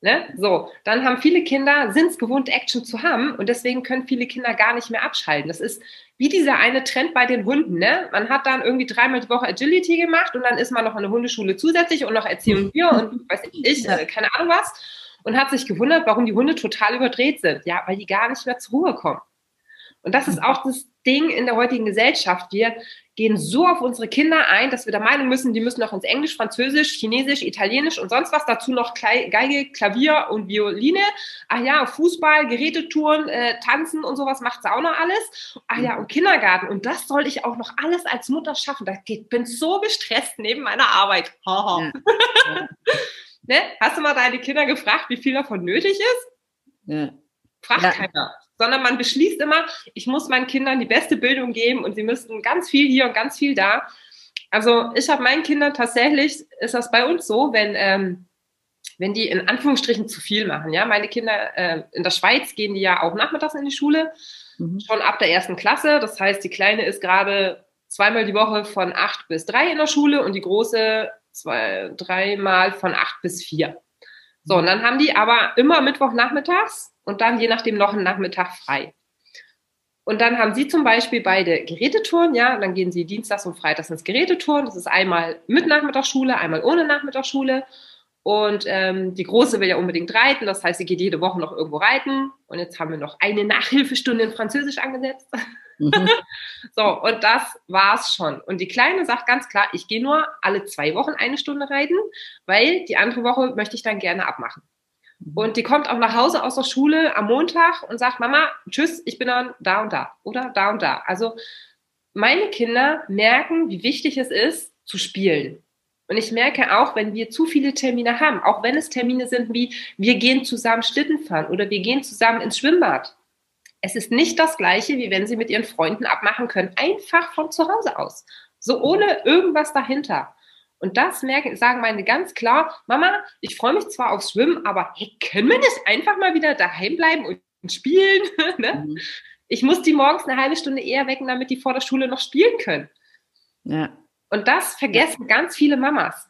Ne? So, dann haben viele Kinder, sind es gewohnt, Action zu haben und deswegen können viele Kinder gar nicht mehr abschalten. Das ist wie dieser eine Trend bei den Hunden. Ne? Man hat dann irgendwie dreimal die Woche Agility gemacht und dann ist man noch in der Hundeschule zusätzlich und noch Erziehung hier und weiß ich, äh, keine Ahnung was und hat sich gewundert, warum die Hunde total überdreht sind. Ja, weil die gar nicht mehr zur Ruhe kommen. Und das ist auch das Ding in der heutigen Gesellschaft. Wir gehen so auf unsere Kinder ein, dass wir der Meinung müssen, die müssen noch ins Englisch, Französisch, Chinesisch, Italienisch und sonst was, dazu noch Geige, Klavier und Violine. Ach ja, Fußball, Gerätetouren, äh, Tanzen und sowas macht sie auch noch alles. Ach ja, und Kindergarten. Und das soll ich auch noch alles als Mutter schaffen. Da geht, bin so gestresst neben meiner Arbeit. Ja. Ja. ne? Hast du mal deine Kinder gefragt, wie viel davon nötig ist? Ja. Fragt ja. keiner sondern man beschließt immer, ich muss meinen Kindern die beste Bildung geben und sie müssten ganz viel hier und ganz viel da. Also ich habe meinen Kindern tatsächlich, ist das bei uns so, wenn, ähm, wenn die in Anführungsstrichen zu viel machen. Ja, meine Kinder äh, in der Schweiz gehen die ja auch nachmittags in die Schule, mhm. schon ab der ersten Klasse. Das heißt, die Kleine ist gerade zweimal die Woche von acht bis drei in der Schule und die große zwei, dreimal von acht bis vier. So, und dann haben die aber immer Mittwochnachmittags und dann je nachdem noch einen Nachmittag frei. Und dann haben sie zum Beispiel beide Gerätetouren, ja, dann gehen sie dienstags und freitags ins Gerätetouren. Das ist einmal mit Nachmittagsschule, einmal ohne Nachmittagsschule. Und ähm, die Große will ja unbedingt reiten, das heißt, sie geht jede Woche noch irgendwo reiten. Und jetzt haben wir noch eine Nachhilfestunde in Französisch angesetzt. Mhm. so, und das war's schon. Und die Kleine sagt ganz klar, ich gehe nur alle zwei Wochen eine Stunde reiten, weil die andere Woche möchte ich dann gerne abmachen. Mhm. Und die kommt auch nach Hause aus der Schule am Montag und sagt, Mama, tschüss, ich bin dann da und da oder da und da. Also meine Kinder merken, wie wichtig es ist, zu spielen. Und ich merke auch, wenn wir zu viele Termine haben, auch wenn es Termine sind wie, wir gehen zusammen Schlitten fahren oder wir gehen zusammen ins Schwimmbad. Es ist nicht das Gleiche, wie wenn sie mit ihren Freunden abmachen können, einfach von zu Hause aus. So ohne irgendwas dahinter. Und das merken, sagen meine ganz klar, Mama, ich freue mich zwar aufs Schwimmen, aber hey, können wir nicht einfach mal wieder daheim bleiben und spielen? ne? mhm. Ich muss die morgens eine halbe Stunde eher wecken, damit die vor der Schule noch spielen können. Ja. Und das vergessen ja. ganz viele Mamas.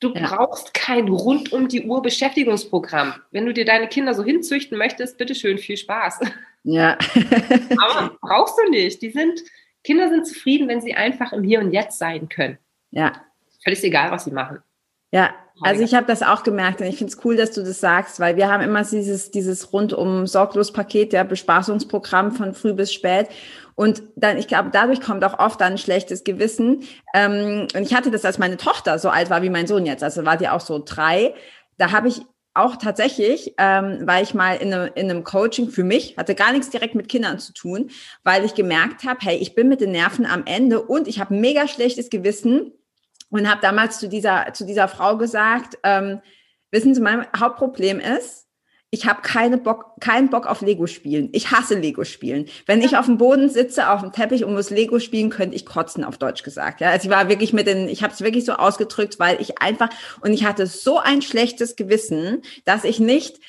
Du ja. brauchst kein rund um die Uhr Beschäftigungsprogramm. Wenn du dir deine Kinder so hinzüchten möchtest, bitteschön, viel Spaß. Ja. aber brauchst du nicht. Die sind, Kinder sind zufrieden, wenn sie einfach im Hier und Jetzt sein können. Ja, völlig egal, was sie machen. Ja, also ich habe das auch gemerkt und ich finde es cool, dass du das sagst, weil wir haben immer dieses, dieses rundum sorglos Paket, der Bespaßungsprogramm von früh bis spät. Und dann, ich glaube, dadurch kommt auch oft dann ein schlechtes Gewissen. Ähm, und ich hatte das, als meine Tochter so alt war wie mein Sohn jetzt, also war die auch so drei. Da habe ich auch tatsächlich, ähm, weil ich mal in einem, in einem Coaching für mich, hatte gar nichts direkt mit Kindern zu tun, weil ich gemerkt habe, hey, ich bin mit den Nerven am Ende und ich habe mega schlechtes Gewissen, und habe damals zu dieser, zu dieser Frau gesagt, ähm, wissen Sie, mein Hauptproblem ist, ich habe keine Bock, keinen Bock auf Lego spielen. Ich hasse Lego spielen. Wenn ich auf dem Boden sitze, auf dem Teppich und muss Lego spielen, könnte ich kotzen, auf Deutsch gesagt. Ja, also ich war wirklich mit den, ich habe es wirklich so ausgedrückt, weil ich einfach und ich hatte so ein schlechtes Gewissen, dass ich nicht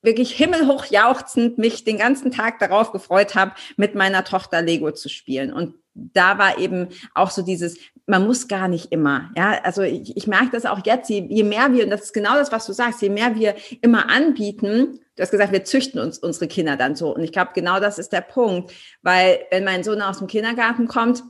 wirklich himmelhoch jauchzend mich den ganzen Tag darauf gefreut habe, mit meiner Tochter Lego zu spielen. Und da war eben auch so dieses, man muss gar nicht immer. Ja, also ich, ich merke das auch jetzt, je, je mehr wir, und das ist genau das, was du sagst, je mehr wir immer anbieten, du hast gesagt, wir züchten uns unsere Kinder dann so. Und ich glaube, genau das ist der Punkt. Weil wenn mein Sohn aus dem Kindergarten kommt,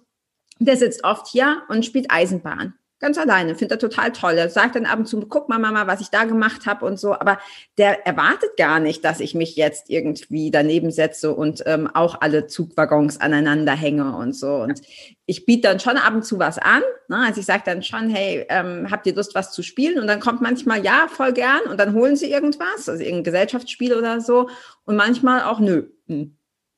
der sitzt oft hier und spielt Eisenbahn ganz alleine, findet er total toll. Er sagt dann ab und zu, guck mal Mama, was ich da gemacht habe und so, aber der erwartet gar nicht, dass ich mich jetzt irgendwie daneben setze und ähm, auch alle Zugwaggons aneinander hänge und so. Und ich biete dann schon ab und zu was an. Ne? Also ich sage dann schon, hey, ähm, habt ihr Lust, was zu spielen? Und dann kommt manchmal, ja, voll gern. Und dann holen sie irgendwas, also irgendein Gesellschaftsspiel oder so. Und manchmal auch, nö, hm,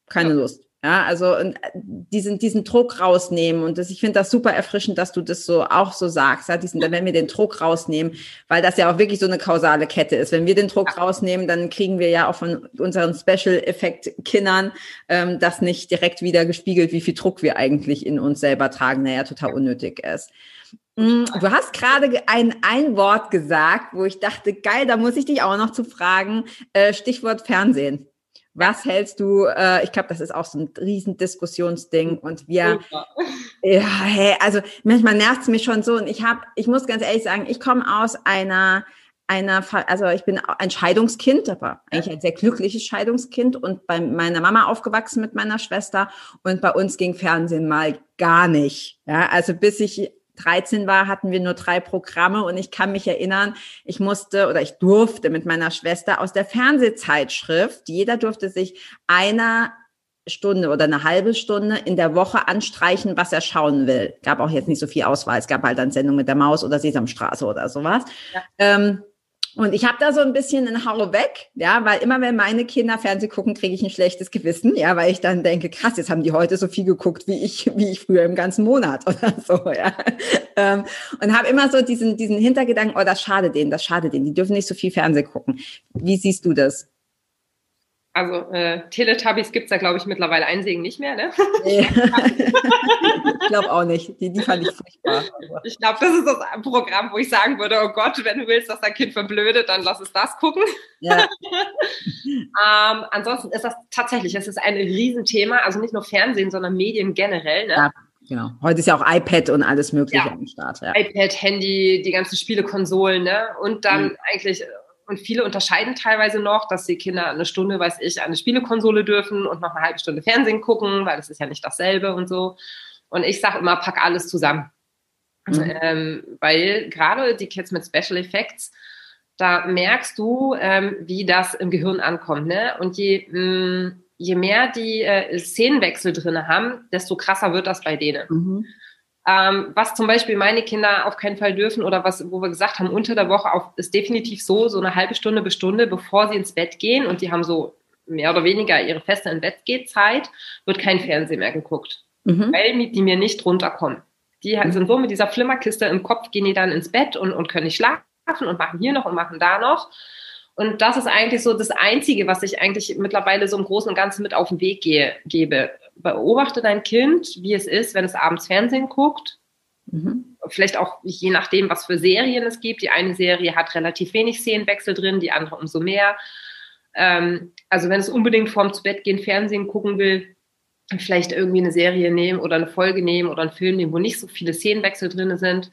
keine ja. Lust. Ja, also äh, diesen, diesen Druck rausnehmen. Und das, ich finde das super erfrischend, dass du das so auch so sagst. Ja, diesen, wenn wir den Druck rausnehmen, weil das ja auch wirklich so eine kausale Kette ist. Wenn wir den Druck ja. rausnehmen, dann kriegen wir ja auch von unseren Special-Effekt-Kindern ähm, das nicht direkt wieder gespiegelt, wie viel Druck wir eigentlich in uns selber tragen, naja, total unnötig ist. Mm, du hast gerade ein, ein Wort gesagt, wo ich dachte, geil, da muss ich dich auch noch zu fragen. Äh, Stichwort Fernsehen. Was hältst du, äh, ich glaube, das ist auch so ein riesen Diskussionsding und wir, ja, hey, also manchmal nervt es mich schon so und ich habe, ich muss ganz ehrlich sagen, ich komme aus einer, einer, also ich bin ein Scheidungskind, aber eigentlich ein sehr glückliches Scheidungskind und bei meiner Mama aufgewachsen mit meiner Schwester und bei uns ging Fernsehen mal gar nicht. Ja, also bis ich 13 war, hatten wir nur drei Programme und ich kann mich erinnern, ich musste oder ich durfte mit meiner Schwester aus der Fernsehzeitschrift, jeder durfte sich einer Stunde oder eine halbe Stunde in der Woche anstreichen, was er schauen will. Gab auch jetzt nicht so viel Auswahl. Es gab halt dann Sendung mit der Maus oder Sesamstraße oder sowas. Ja. Ähm, und ich habe da so ein bisschen einen Hau weg, ja, weil immer wenn meine Kinder Fernsehen gucken, kriege ich ein schlechtes Gewissen, ja, weil ich dann denke, krass, jetzt haben die heute so viel geguckt wie ich, wie ich früher im ganzen Monat oder so, ja. Ähm, und habe immer so diesen, diesen Hintergedanken, oh, das schade denen, das schade denen, die dürfen nicht so viel Fernsehen gucken. Wie siehst du das? Also äh, Teletubbies gibt es ja, glaube ich, mittlerweile einsehen nicht mehr, ne? Nee. ich glaube auch nicht. Die, die fand ich furchtbar. Ich glaube, das ist das Programm, wo ich sagen würde, oh Gott, wenn du willst, dass dein Kind verblödet, dann lass es das gucken. Ja. ähm, ansonsten ist das tatsächlich, es ist ein Riesenthema, also nicht nur Fernsehen, sondern Medien generell. Ne? Ja. Genau. Heute ist ja auch iPad und alles Mögliche ja. am Start. Ja. iPad, Handy, die ganzen Spielekonsolen, ne? Und dann mhm. eigentlich und viele unterscheiden teilweise noch, dass die Kinder eine Stunde, weiß ich, eine Spielekonsole dürfen und noch eine halbe Stunde Fernsehen gucken, weil das ist ja nicht dasselbe und so. Und ich sage immer, pack alles zusammen. Mhm. Ähm, weil gerade die Kids mit Special Effects, da merkst du, ähm, wie das im Gehirn ankommt. Ne? Und je, mh, mm, je mehr die äh, Szenenwechsel drin haben, desto krasser wird das bei denen. Mhm. Ähm, was zum Beispiel meine Kinder auf keinen Fall dürfen oder was, wo wir gesagt haben, unter der Woche auch, ist definitiv so, so eine halbe Stunde bis Stunde, bevor sie ins Bett gehen und die haben so mehr oder weniger ihre feste in Bett geht Zeit, wird kein Fernsehen mehr geguckt, mhm. weil die mir nicht runterkommen. Die mhm. sind so mit dieser Flimmerkiste im Kopf, gehen die dann ins Bett und, und können nicht schlafen und machen hier noch und machen da noch. Und das ist eigentlich so das Einzige, was ich eigentlich mittlerweile so im Großen und Ganzen mit auf den Weg gehe, gebe beobachte dein Kind, wie es ist, wenn es abends Fernsehen guckt. Mhm. Vielleicht auch je nachdem, was für Serien es gibt. Die eine Serie hat relativ wenig Szenenwechsel drin, die andere umso mehr. Ähm, also wenn es unbedingt vorm zu Bett gehen Fernsehen gucken will, vielleicht irgendwie eine Serie nehmen oder eine Folge nehmen oder einen Film nehmen, wo nicht so viele Szenenwechsel drin sind.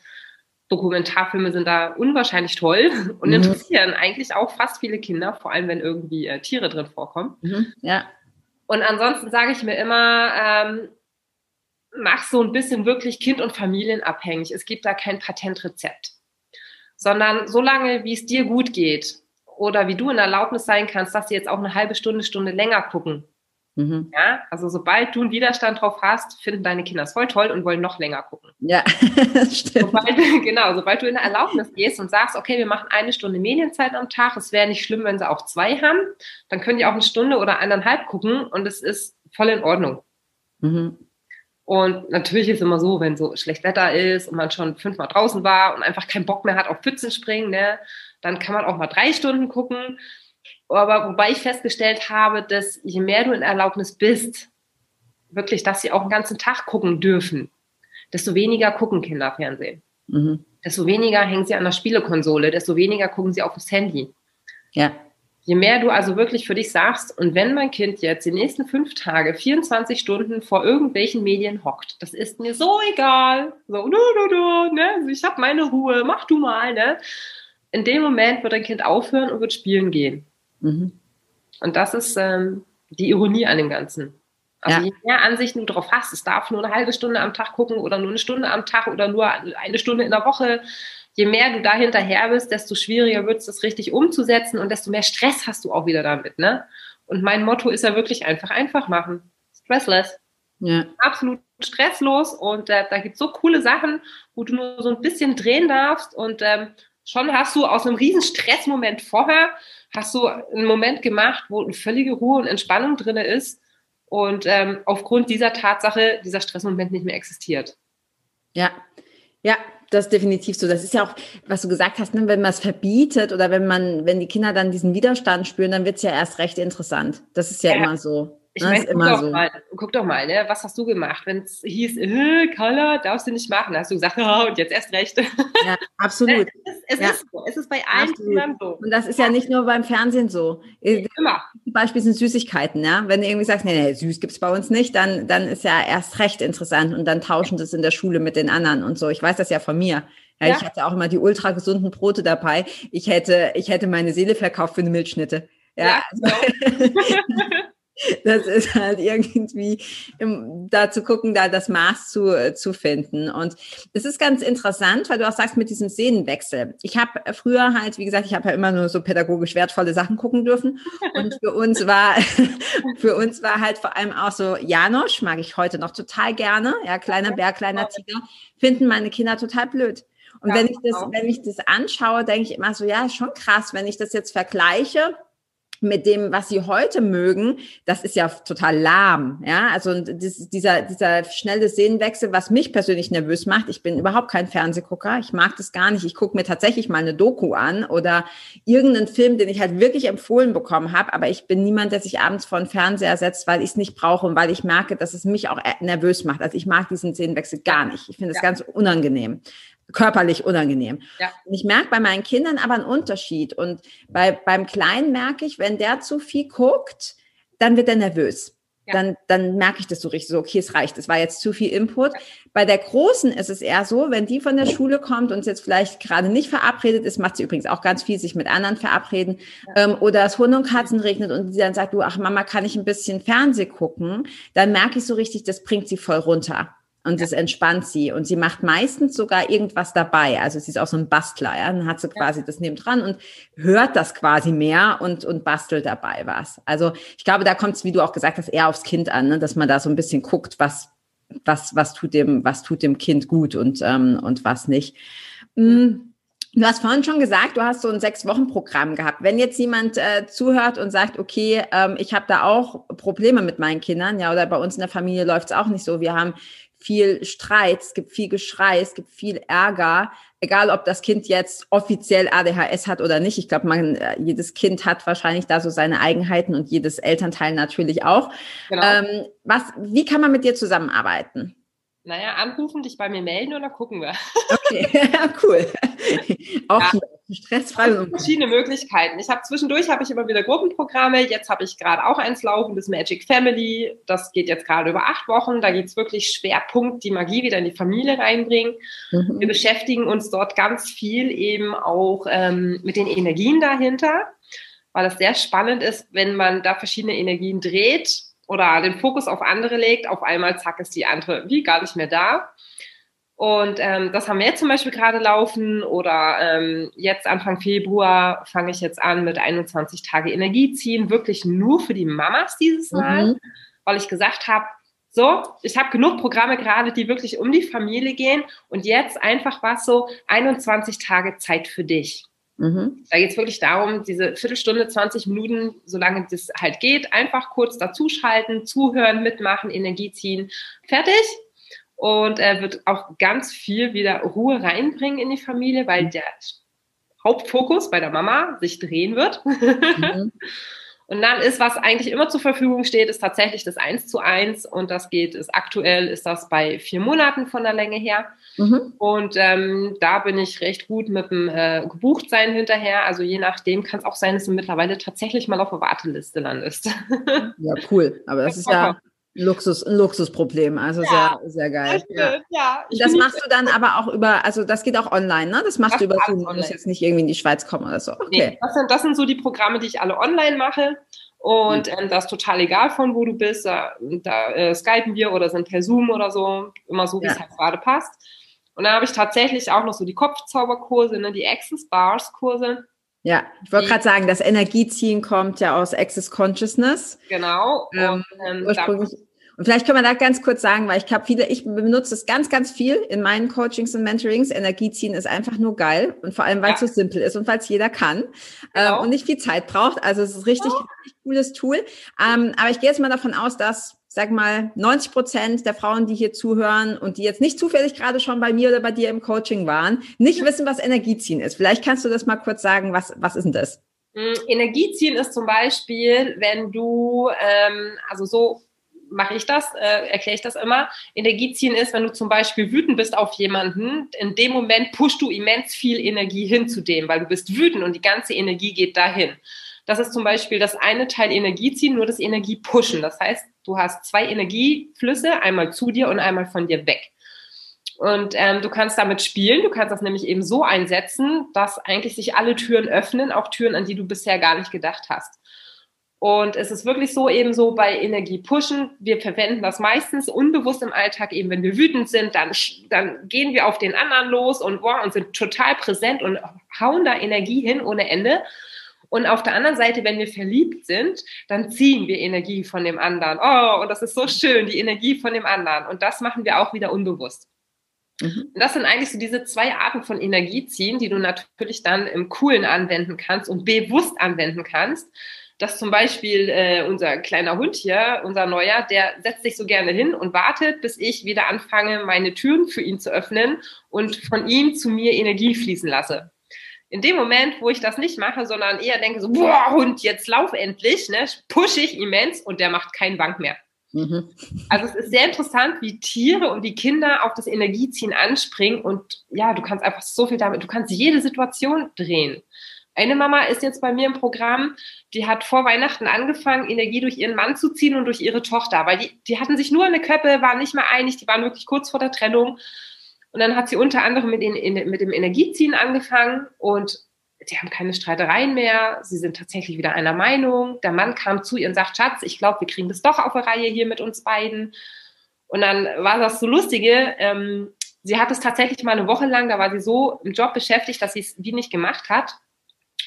Dokumentarfilme sind da unwahrscheinlich toll und mhm. interessieren eigentlich auch fast viele Kinder, vor allem wenn irgendwie äh, Tiere drin vorkommen. Mhm. Ja. Und ansonsten sage ich mir immer, ähm, mach so ein bisschen wirklich kind- und familienabhängig. Es gibt da kein Patentrezept. Sondern solange, wie es dir gut geht oder wie du in Erlaubnis sein kannst, dass sie jetzt auch eine halbe Stunde, Stunde länger gucken, Mhm. Ja, also sobald du einen Widerstand drauf hast, finden deine Kinder es voll toll und wollen noch länger gucken. Ja, stimmt. Sobald, genau, sobald du in der Erlaubnis gehst und sagst, okay, wir machen eine Stunde Medienzeit am Tag, es wäre nicht schlimm, wenn sie auch zwei haben, dann können die auch eine Stunde oder eineinhalb gucken und es ist voll in Ordnung. Mhm. Und natürlich ist es immer so, wenn so schlecht Wetter ist und man schon fünfmal draußen war und einfach keinen Bock mehr hat auf Pfützen springen, ne, dann kann man auch mal drei Stunden gucken. Aber wobei ich festgestellt habe, dass je mehr du in Erlaubnis bist, wirklich, dass sie auch den ganzen Tag gucken dürfen, desto weniger gucken Kinder Fernsehen. Mhm. Desto weniger hängen sie an der Spielekonsole, desto weniger gucken sie auf das Handy. Ja. Je mehr du also wirklich für dich sagst, und wenn mein Kind jetzt die nächsten fünf Tage 24 Stunden vor irgendwelchen Medien hockt, das ist mir so egal. So, du, du, du, ne? Also ich habe meine Ruhe, mach du mal, ne? In dem Moment wird dein Kind aufhören und wird spielen gehen. Mhm. Und das ist ähm, die Ironie an dem Ganzen. Also ja. je mehr Ansichten du drauf hast, es darf nur eine halbe Stunde am Tag gucken oder nur eine Stunde am Tag oder nur eine Stunde in der Woche. Je mehr du da hinterher bist, desto schwieriger wird es, das richtig umzusetzen und desto mehr Stress hast du auch wieder damit. Ne? Und mein Motto ist ja wirklich einfach einfach machen. Stressless. Ja. Absolut stresslos und äh, da gibt es so coole Sachen, wo du nur so ein bisschen drehen darfst und ähm, schon hast du aus einem riesen Stressmoment vorher, hast du einen Moment gemacht, wo eine völlige Ruhe und Entspannung drin ist und ähm, aufgrund dieser Tatsache dieser Stressmoment nicht mehr existiert. Ja, ja, das ist definitiv so. Das ist ja auch, was du gesagt hast, ne, wenn man es verbietet oder wenn man, wenn die Kinder dann diesen Widerstand spüren, dann wird es ja erst recht interessant. Das ist ja, ja. immer so. Ich ne, meine, guck, doch so. mal, guck doch mal, ne? was hast du gemacht? Wenn es hieß, äh, Color, darfst du nicht machen, hast du gesagt, oh, und jetzt erst recht. Ja, absolut. es, ist, es ja. ist so, es ist bei allen Kindern so. Und das ist ja nicht nur beim Fernsehen so. Äh, immer. Beispiel sind Süßigkeiten, ja. Wenn du irgendwie sagst, nee, nee, süß gibt's bei uns nicht, dann, dann ist ja erst recht interessant und dann tauschen sie es in der Schule mit den anderen und so. Ich weiß das ja von mir. Ja, ja. Ich hatte auch immer die ultra gesunden Brote dabei. Ich hätte, ich hätte meine Seele verkauft für eine Milchschnitte. Ja, ja also, das ist halt irgendwie im, da zu gucken, da das Maß zu, zu finden. Und es ist ganz interessant, weil du auch sagst mit diesem Sehnenwechsel. Ich habe früher halt, wie gesagt, ich habe ja immer nur so pädagogisch wertvolle Sachen gucken dürfen. Und für uns war, für uns war halt vor allem auch so Janosch, mag ich heute noch total gerne. Ja, kleiner Bär, kleiner Tiger, finden meine Kinder total blöd. Und wenn ich das, wenn ich das anschaue, denke ich immer so, ja, schon krass, wenn ich das jetzt vergleiche mit dem, was sie heute mögen, das ist ja total lahm. Ja, also das, dieser, dieser schnelle Sehnenwechsel, was mich persönlich nervös macht. Ich bin überhaupt kein Fernsehgucker. Ich mag das gar nicht. Ich gucke mir tatsächlich mal eine Doku an oder irgendeinen Film, den ich halt wirklich empfohlen bekommen habe. Aber ich bin niemand, der sich abends vor den Fernseher setzt, weil ich es nicht brauche und weil ich merke, dass es mich auch nervös macht. Also ich mag diesen Sehnenwechsel gar nicht. Ich finde es ja. ganz unangenehm körperlich unangenehm. Ja. Und ich merke bei meinen Kindern aber einen Unterschied. Und bei, beim Kleinen merke ich, wenn der zu viel guckt, dann wird er nervös. Ja. Dann, dann merke ich das so richtig so, okay, es reicht, es war jetzt zu viel Input. Bei der Großen ist es eher so, wenn die von der Schule kommt und jetzt vielleicht gerade nicht verabredet ist, macht sie übrigens auch ganz viel, sich mit anderen verabreden, ja. ähm, oder es Hunde und Katzen regnet und sie dann sagt, du, ach Mama, kann ich ein bisschen Fernseh gucken, dann merke ich so richtig, das bringt sie voll runter und das entspannt sie. Und sie macht meistens sogar irgendwas dabei. Also sie ist auch so ein Bastler, ja. Dann hat sie quasi das nebendran und hört das quasi mehr und, und bastelt dabei was. Also ich glaube, da kommt es, wie du auch gesagt hast, eher aufs Kind an, ne? dass man da so ein bisschen guckt, was, was, was tut dem, was tut dem Kind gut und, ähm, und was nicht. Mhm. Du hast vorhin schon gesagt, du hast so ein Sechs-Wochen-Programm gehabt. Wenn jetzt jemand äh, zuhört und sagt, okay, ähm, ich habe da auch Probleme mit meinen Kindern, ja, oder bei uns in der Familie läuft es auch nicht so. Wir haben viel Streit, es gibt viel Geschrei, es gibt viel Ärger, egal ob das Kind jetzt offiziell ADHS hat oder nicht. Ich glaube, man, äh, jedes Kind hat wahrscheinlich da so seine Eigenheiten und jedes Elternteil natürlich auch. Genau. Ähm, was, wie kann man mit dir zusammenarbeiten? Naja, anrufen, dich bei mir melden dann gucken wir. Okay, cool. Auch ja. stressfrei. Also verschiedene Möglichkeiten. Ich habe zwischendurch habe ich immer wieder Gruppenprogramme. Jetzt habe ich gerade auch eins laufen, das Magic Family. Das geht jetzt gerade über acht Wochen. Da geht es wirklich Schwerpunkt die Magie wieder in die Familie reinbringen. Mhm. Wir beschäftigen uns dort ganz viel eben auch ähm, mit den Energien dahinter, weil das sehr spannend ist, wenn man da verschiedene Energien dreht oder den Fokus auf andere legt, auf einmal zack ist die andere wie gar nicht mehr da. Und ähm, das haben wir jetzt zum Beispiel gerade laufen oder ähm, jetzt Anfang Februar fange ich jetzt an mit 21 Tage Energie ziehen, wirklich nur für die Mamas dieses Mal, mhm. weil ich gesagt habe, so, ich habe genug Programme gerade, die wirklich um die Familie gehen und jetzt einfach was so 21 Tage Zeit für dich. Mhm. Da geht es wirklich darum, diese Viertelstunde, 20 Minuten, solange das halt geht, einfach kurz dazuschalten, zuhören, mitmachen, Energie ziehen, fertig. Und er wird auch ganz viel wieder Ruhe reinbringen in die Familie, weil der Hauptfokus bei der Mama sich drehen wird. Mhm. Und dann ist, was eigentlich immer zur Verfügung steht, ist tatsächlich das Eins zu eins. Und das geht, ist aktuell ist das bei vier Monaten von der Länge her. Mhm. Und ähm, da bin ich recht gut mit dem äh, Gebuchtsein hinterher. Also je nachdem kann es auch sein, dass du mittlerweile tatsächlich mal auf der Warteliste landest. ja, cool. Aber das ist ja Luxus, ein Luxusproblem, also ja, sehr, sehr geil. Ja. ja das machst du dann aber auch über, also das geht auch online, ne? Das machst das du über Zoom, du musst jetzt nicht irgendwie in die Schweiz kommen oder so. Okay. Nee, das, sind, das sind so die Programme, die ich alle online mache. Und mhm. ähm, das ist total egal von wo du bist. Da, da äh, skypen wir oder sind per Zoom oder so, immer so, wie ja. es halt gerade passt. Und dann habe ich tatsächlich auch noch so die Kopfzauberkurse, ne, die Access Bars Kurse. Ja, ich wollte gerade sagen, das Energieziehen kommt ja aus Access Consciousness. Genau. Ähm, und, ähm, ursprünglich, und vielleicht können wir da ganz kurz sagen, weil ich habe viele, ich benutze es ganz, ganz viel in meinen Coachings und Mentorings. Energieziehen ist einfach nur geil und vor allem, weil es ja. so simpel ist und weil es jeder kann ähm, genau. ähm, und nicht viel Zeit braucht. Also es ist richtig, ja. richtig cooles Tool. Ähm, aber ich gehe jetzt mal davon aus, dass sag mal, 90 Prozent der Frauen, die hier zuhören und die jetzt nicht zufällig gerade schon bei mir oder bei dir im Coaching waren, nicht wissen, was Energieziehen ist. Vielleicht kannst du das mal kurz sagen, was, was ist denn das? Mm, Energieziehen ist zum Beispiel, wenn du, ähm, also so mache ich das, äh, erkläre ich das immer. Energieziehen ist, wenn du zum Beispiel wütend bist auf jemanden, in dem Moment pushst du immens viel Energie hin zu dem, weil du bist wütend und die ganze Energie geht dahin. Das ist zum Beispiel das eine Teil Energieziehen, nur das Energiepushen. Das heißt, du hast zwei Energieflüsse, einmal zu dir und einmal von dir weg. Und ähm, du kannst damit spielen, du kannst das nämlich eben so einsetzen, dass eigentlich sich alle Türen öffnen, auch Türen, an die du bisher gar nicht gedacht hast. Und es ist wirklich so eben so bei Energie pushen. Wir verwenden das meistens unbewusst im Alltag eben, wenn wir wütend sind, dann, dann gehen wir auf den anderen los und, wow, und sind total präsent und hauen da Energie hin ohne Ende. Und auf der anderen Seite, wenn wir verliebt sind, dann ziehen wir Energie von dem anderen. Oh, und das ist so schön, die Energie von dem anderen. Und das machen wir auch wieder unbewusst. Mhm. Und das sind eigentlich so diese zwei Arten von Energieziehen, die du natürlich dann im Coolen anwenden kannst und bewusst anwenden kannst. Dass zum Beispiel äh, unser kleiner Hund hier, unser Neuer, der setzt sich so gerne hin und wartet, bis ich wieder anfange, meine Türen für ihn zu öffnen und von ihm zu mir Energie fließen lasse in dem Moment, wo ich das nicht mache, sondern eher denke so, boah, Hund, jetzt lauf endlich, ne, pushe ich immens und der macht keinen Bank mehr. Mhm. Also es ist sehr interessant, wie Tiere und die Kinder auf das Energieziehen anspringen und ja, du kannst einfach so viel damit, du kannst jede Situation drehen. Eine Mama ist jetzt bei mir im Programm, die hat vor Weihnachten angefangen, Energie durch ihren Mann zu ziehen und durch ihre Tochter, weil die, die hatten sich nur eine Köppe, waren nicht mehr einig, die waren wirklich kurz vor der Trennung und dann hat sie unter anderem mit, den, mit dem Energieziehen angefangen und die haben keine Streitereien mehr. Sie sind tatsächlich wieder einer Meinung. Der Mann kam zu ihr und sagt, Schatz, ich glaube, wir kriegen das doch auf eine Reihe hier mit uns beiden. Und dann war das so lustige. Ähm, sie hat es tatsächlich mal eine Woche lang, da war sie so im Job beschäftigt, dass sie es wie nicht gemacht hat.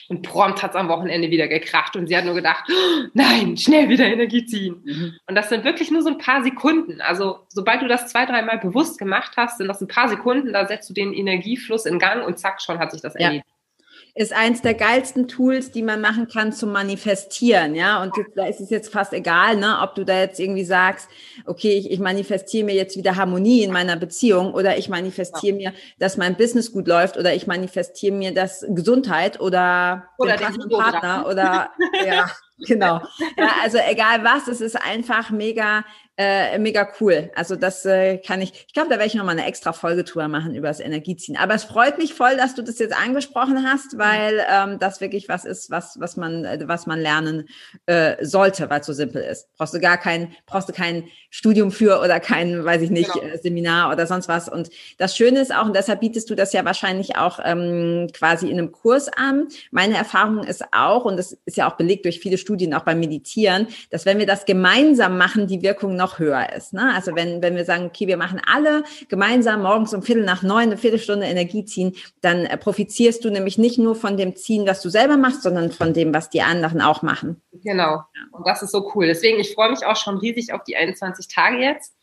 Und prompt hat es am Wochenende wieder gekracht und sie hat nur gedacht, oh, nein, schnell wieder Energie ziehen. Mhm. Und das sind wirklich nur so ein paar Sekunden. Also sobald du das zwei, dreimal bewusst gemacht hast, sind das ein paar Sekunden, da setzt du den Energiefluss in Gang und zack, schon hat sich das ja. erledigt ist eins der geilsten Tools, die man machen kann zum Manifestieren, ja. Und da ist es jetzt fast egal, ne, ob du da jetzt irgendwie sagst, okay, ich, ich manifestiere mir jetzt wieder Harmonie in meiner Beziehung oder ich manifestiere ja. mir, dass mein Business gut läuft oder ich manifestiere mir das Gesundheit oder, oder den, Partner oder ja. Genau. Ja, also egal was, es ist einfach mega äh, mega cool. Also das äh, kann ich, ich glaube, da werde ich nochmal eine extra Folgetour machen über das Energieziehen. Aber es freut mich voll, dass du das jetzt angesprochen hast, weil ähm, das wirklich was ist, was, was man, äh, was man lernen äh, sollte, weil es so simpel ist. Brauchst du gar kein, brauchst du kein Studium für oder kein, weiß ich nicht, genau. äh, Seminar oder sonst was. Und das Schöne ist auch, und deshalb bietest du das ja wahrscheinlich auch ähm, quasi in einem Kurs an. Meine Erfahrung ist auch, und das ist ja auch belegt durch viele Studien, auch beim Meditieren, dass wenn wir das gemeinsam machen, die Wirkung noch noch höher ist. Ne? Also wenn, wenn wir sagen, okay, wir machen alle gemeinsam morgens um Viertel nach neun eine Viertelstunde Energie ziehen, dann äh, profitierst du nämlich nicht nur von dem Ziehen, was du selber machst, sondern von dem, was die anderen auch machen. Genau. Und das ist so cool. Deswegen, ich freue mich auch schon riesig auf die 21 Tage jetzt.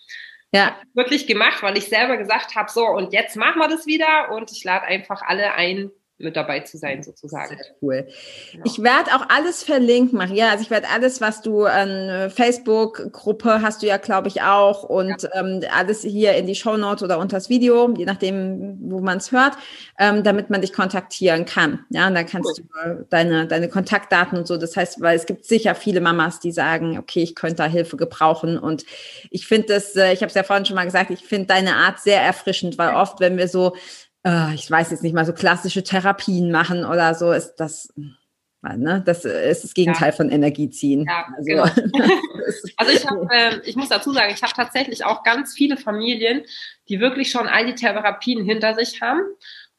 Ja. Wirklich gemacht, weil ich selber gesagt habe, so, und jetzt machen wir das wieder und ich lade einfach alle ein, mit dabei zu sein, sozusagen. Sehr cool. Genau. Ich werde auch alles verlinken, Maria. Also ich werde alles, was du an Facebook-Gruppe hast du ja, glaube ich, auch und ja. ähm, alles hier in die Show Notes oder unter das Video, je nachdem, wo man es hört, ähm, damit man dich kontaktieren kann. Ja, und dann kannst cool. du äh, deine, deine Kontaktdaten und so. Das heißt, weil es gibt sicher viele Mamas, die sagen, okay, ich könnte da Hilfe gebrauchen. Und ich finde das, äh, ich habe es ja vorhin schon mal gesagt, ich finde deine Art sehr erfrischend, weil oft, wenn wir so äh, ich weiß jetzt nicht mal, so klassische Therapien machen oder so, ist das, ne, das ist das Gegenteil ja. von Energieziehen. Ja, also, genau. also ich, hab, äh, ich muss dazu sagen, ich habe tatsächlich auch ganz viele Familien, die wirklich schon all die Therapien hinter sich haben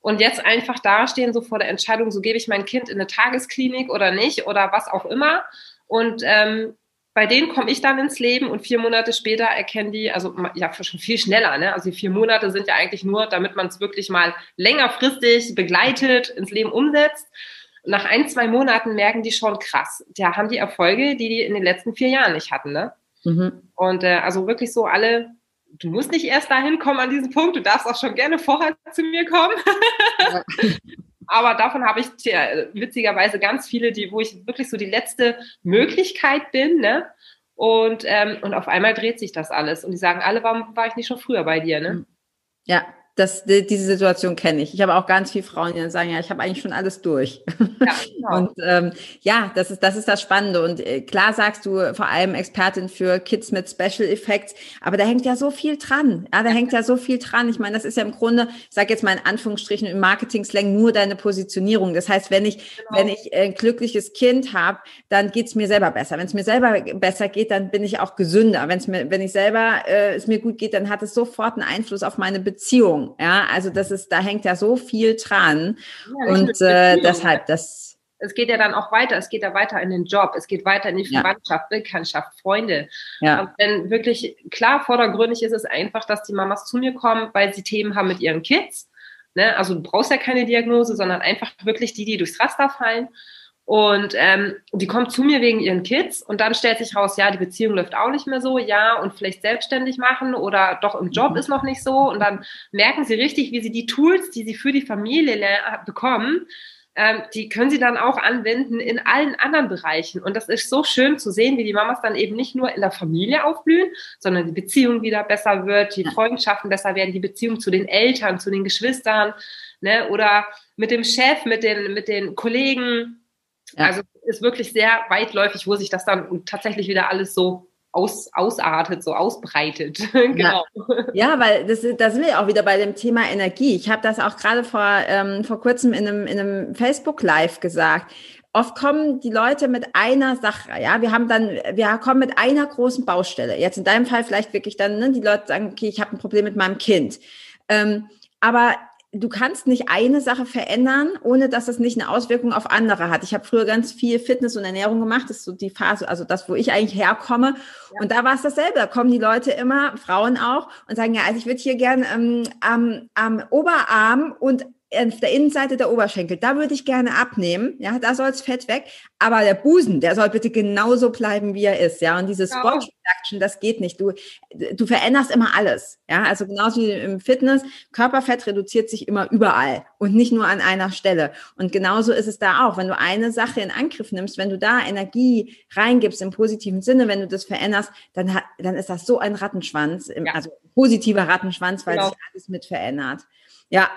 und jetzt einfach dastehen, so vor der Entscheidung, so gebe ich mein Kind in eine Tagesklinik oder nicht oder was auch immer. Und ähm, bei denen komme ich dann ins Leben und vier Monate später erkennen die, also ja schon viel schneller, ne? Also die vier Monate sind ja eigentlich nur, damit man es wirklich mal längerfristig begleitet, ins Leben umsetzt. nach ein, zwei Monaten merken die schon krass. Da haben die Erfolge, die die in den letzten vier Jahren nicht hatten, ne? Mhm. Und äh, also wirklich so alle, du musst nicht erst dahin kommen an diesen Punkt, du darfst auch schon gerne vorher zu mir kommen. Aber davon habe ich tja, witzigerweise ganz viele, die, wo ich wirklich so die letzte Möglichkeit bin, ne? Und, ähm, und auf einmal dreht sich das alles. Und die sagen alle, warum war ich nicht schon früher bei dir? Ne? Ja, das, die, diese Situation kenne ich. Ich habe auch ganz viele Frauen, die dann sagen, ja, ich habe eigentlich schon alles durch. Ja, genau. Und ähm, ja, das ist, das ist das Spannende. Und äh, klar sagst du vor allem Expertin für Kids mit Special Effects, aber da hängt ja so viel dran. Ja, da hängt ja so viel dran. Ich meine, das ist ja im Grunde, ich sage jetzt mal in Anführungsstrichen im Marketing-Slang nur deine Positionierung. Das heißt, wenn ich, genau. wenn ich ein glückliches Kind habe, dann geht's mir selber besser. Wenn es mir selber besser geht, dann bin ich auch gesünder. Wenn's mir, wenn ich selber äh, es mir gut geht, dann hat es sofort einen Einfluss auf meine Beziehung. Ja, also das ist, da hängt ja so viel dran. Ja, und äh, deshalb, das. Es geht ja dann auch weiter. Es geht ja weiter in den Job. Es geht weiter in die Verwandtschaft, ja. Bekanntschaft, Freunde. Ja. Und wenn wirklich klar vordergründig ist es einfach, dass die Mamas zu mir kommen, weil sie Themen haben mit ihren Kids. Ne? Also du brauchst ja keine Diagnose, sondern einfach wirklich die, die durchs Raster fallen. Und ähm, die kommt zu mir wegen ihren Kids und dann stellt sich raus, ja, die Beziehung läuft auch nicht mehr so, ja, und vielleicht selbstständig machen oder doch im Job mhm. ist noch nicht so. Und dann merken sie richtig, wie sie die Tools, die sie für die Familie bekommen, ähm, die können sie dann auch anwenden in allen anderen Bereichen. Und das ist so schön zu sehen, wie die Mamas dann eben nicht nur in der Familie aufblühen, sondern die Beziehung wieder besser wird, die Freundschaften besser werden, die Beziehung zu den Eltern, zu den Geschwistern, ne, oder mit dem Chef, mit den, mit den Kollegen ja. Also ist wirklich sehr weitläufig, wo sich das dann tatsächlich wieder alles so aus, ausartet, so ausbreitet. genau. Ja, ja, weil das, da sind wir auch wieder bei dem Thema Energie. Ich habe das auch gerade vor, ähm, vor kurzem in einem, in einem Facebook-Live gesagt. Oft kommen die Leute mit einer Sache, ja, wir haben dann, wir kommen mit einer großen Baustelle. Jetzt in deinem Fall vielleicht wirklich dann, ne, die Leute sagen, okay, ich habe ein Problem mit meinem Kind. Ähm, aber du kannst nicht eine Sache verändern, ohne dass es nicht eine Auswirkung auf andere hat. Ich habe früher ganz viel Fitness und Ernährung gemacht. Das ist so die Phase, also das, wo ich eigentlich herkomme. Ja. Und da war es dasselbe. Da kommen die Leute immer, Frauen auch, und sagen, ja, also ich würde hier gern ähm, am, am Oberarm und auf der Innenseite der Oberschenkel, da würde ich gerne abnehmen, ja, da soll es Fett weg, aber der Busen, der soll bitte genauso bleiben, wie er ist, ja, und dieses Spot Reduction, das geht nicht, du, du veränderst immer alles, ja, also genauso wie im Fitness, Körperfett reduziert sich immer überall und nicht nur an einer Stelle. Und genauso ist es da auch, wenn du eine Sache in Angriff nimmst, wenn du da Energie reingibst im positiven Sinne, wenn du das veränderst, dann, hat, dann ist das so ein Rattenschwanz, im, ja. also positiver Rattenschwanz, weil genau. sich alles mit verändert. Ja,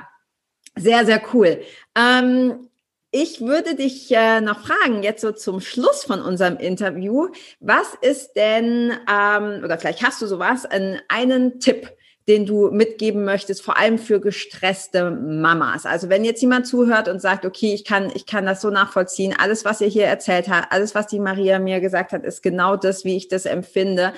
sehr, sehr cool. Ähm, ich würde dich äh, noch fragen, jetzt so zum Schluss von unserem Interview, was ist denn, ähm, oder vielleicht hast du sowas, einen, einen Tipp, den du mitgeben möchtest, vor allem für gestresste Mamas. Also wenn jetzt jemand zuhört und sagt, okay, ich kann, ich kann das so nachvollziehen, alles, was ihr hier erzählt habt, alles, was die Maria mir gesagt hat, ist genau das, wie ich das empfinde.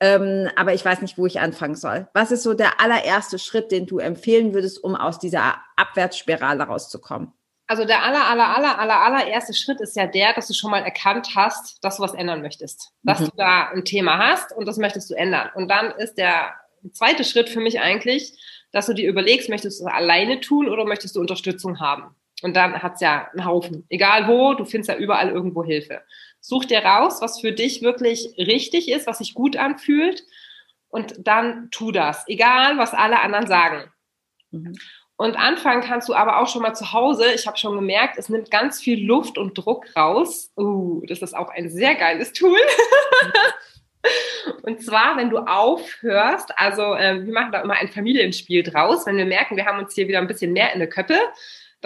Ähm, aber ich weiß nicht, wo ich anfangen soll. Was ist so der allererste Schritt, den du empfehlen würdest, um aus dieser Abwärtsspirale rauszukommen? Also der aller, aller, aller, aller, allererste Schritt ist ja der, dass du schon mal erkannt hast, dass du was ändern möchtest. Dass mhm. du da ein Thema hast und das möchtest du ändern. Und dann ist der zweite Schritt für mich eigentlich, dass du dir überlegst, möchtest du es alleine tun oder möchtest du Unterstützung haben? Und dann hat's ja einen Haufen. Egal wo, du findest ja überall irgendwo Hilfe. Such dir raus, was für dich wirklich richtig ist, was sich gut anfühlt und dann tu das, egal was alle anderen sagen. Mhm. Und anfangen kannst du aber auch schon mal zu Hause. Ich habe schon gemerkt, es nimmt ganz viel Luft und Druck raus. Uh, das ist auch ein sehr geiles Tool. und zwar, wenn du aufhörst, also äh, wir machen da immer ein Familienspiel draus, wenn wir merken, wir haben uns hier wieder ein bisschen mehr in der Köppe,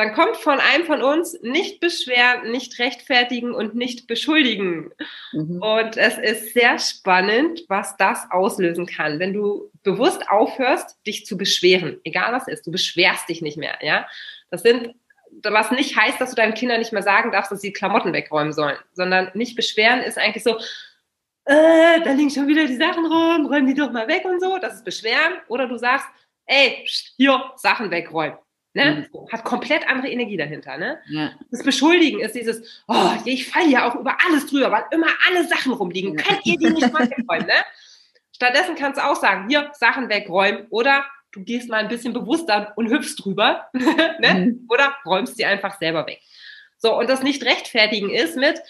dann kommt von einem von uns nicht beschweren, nicht rechtfertigen und nicht beschuldigen. Mhm. Und es ist sehr spannend, was das auslösen kann, wenn du bewusst aufhörst, dich zu beschweren, egal was ist, du beschwerst dich nicht mehr, ja. Das sind was nicht heißt, dass du deinen Kindern nicht mehr sagen darfst, dass sie Klamotten wegräumen sollen, sondern nicht beschweren ist eigentlich so, äh, da liegen schon wieder die Sachen rum, räumen die doch mal weg und so. Das ist beschweren. Oder du sagst, ey, hier, Sachen wegräumen. Ne? Mhm. Hat komplett andere Energie dahinter. Ne? Ja. Das Beschuldigen ist dieses, oh, ich falle ja auch über alles drüber, weil immer alle Sachen rumliegen. Ja. Könnt ihr die nicht mal wegräumen? Ne? Stattdessen kannst du auch sagen, hier, Sachen wegräumen oder du gehst mal ein bisschen bewusster und hüpfst drüber ne? Mhm. oder räumst sie einfach selber weg. So, und das nicht rechtfertigen ist mit,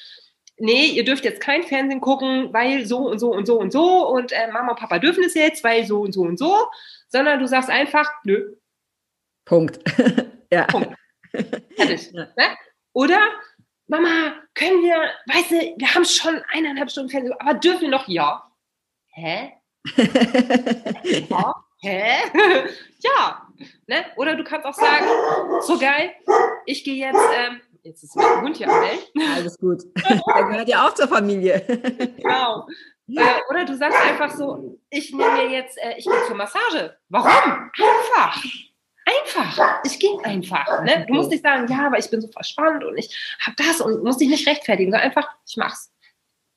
nee, ihr dürft jetzt kein Fernsehen gucken, weil so und so und so und so und äh, Mama und Papa dürfen es jetzt, weil so und so und so, sondern du sagst einfach, nö, Punkt. ja. Punkt. Fertig. Ne? Oder Mama, können wir, weißt du, wir haben schon eineinhalb Stunden Fernsehen, aber dürfen wir noch? Ja. Hä? ja. Hä? ja. Ne? Oder du kannst auch sagen, so geil, ich gehe jetzt, ähm, jetzt ist mein Hund hier am Alles gut. Der gehört ja auch zur Familie. genau. Äh, oder du sagst einfach so, ich nehme mir jetzt, äh, ich gehe zur Massage. Warum? Einfach. Einfach. Ich gehe einfach. Ne? Du musst nicht sagen, ja, aber ich bin so verspannt und ich habe das und musst dich nicht rechtfertigen, sondern einfach, ich mach's.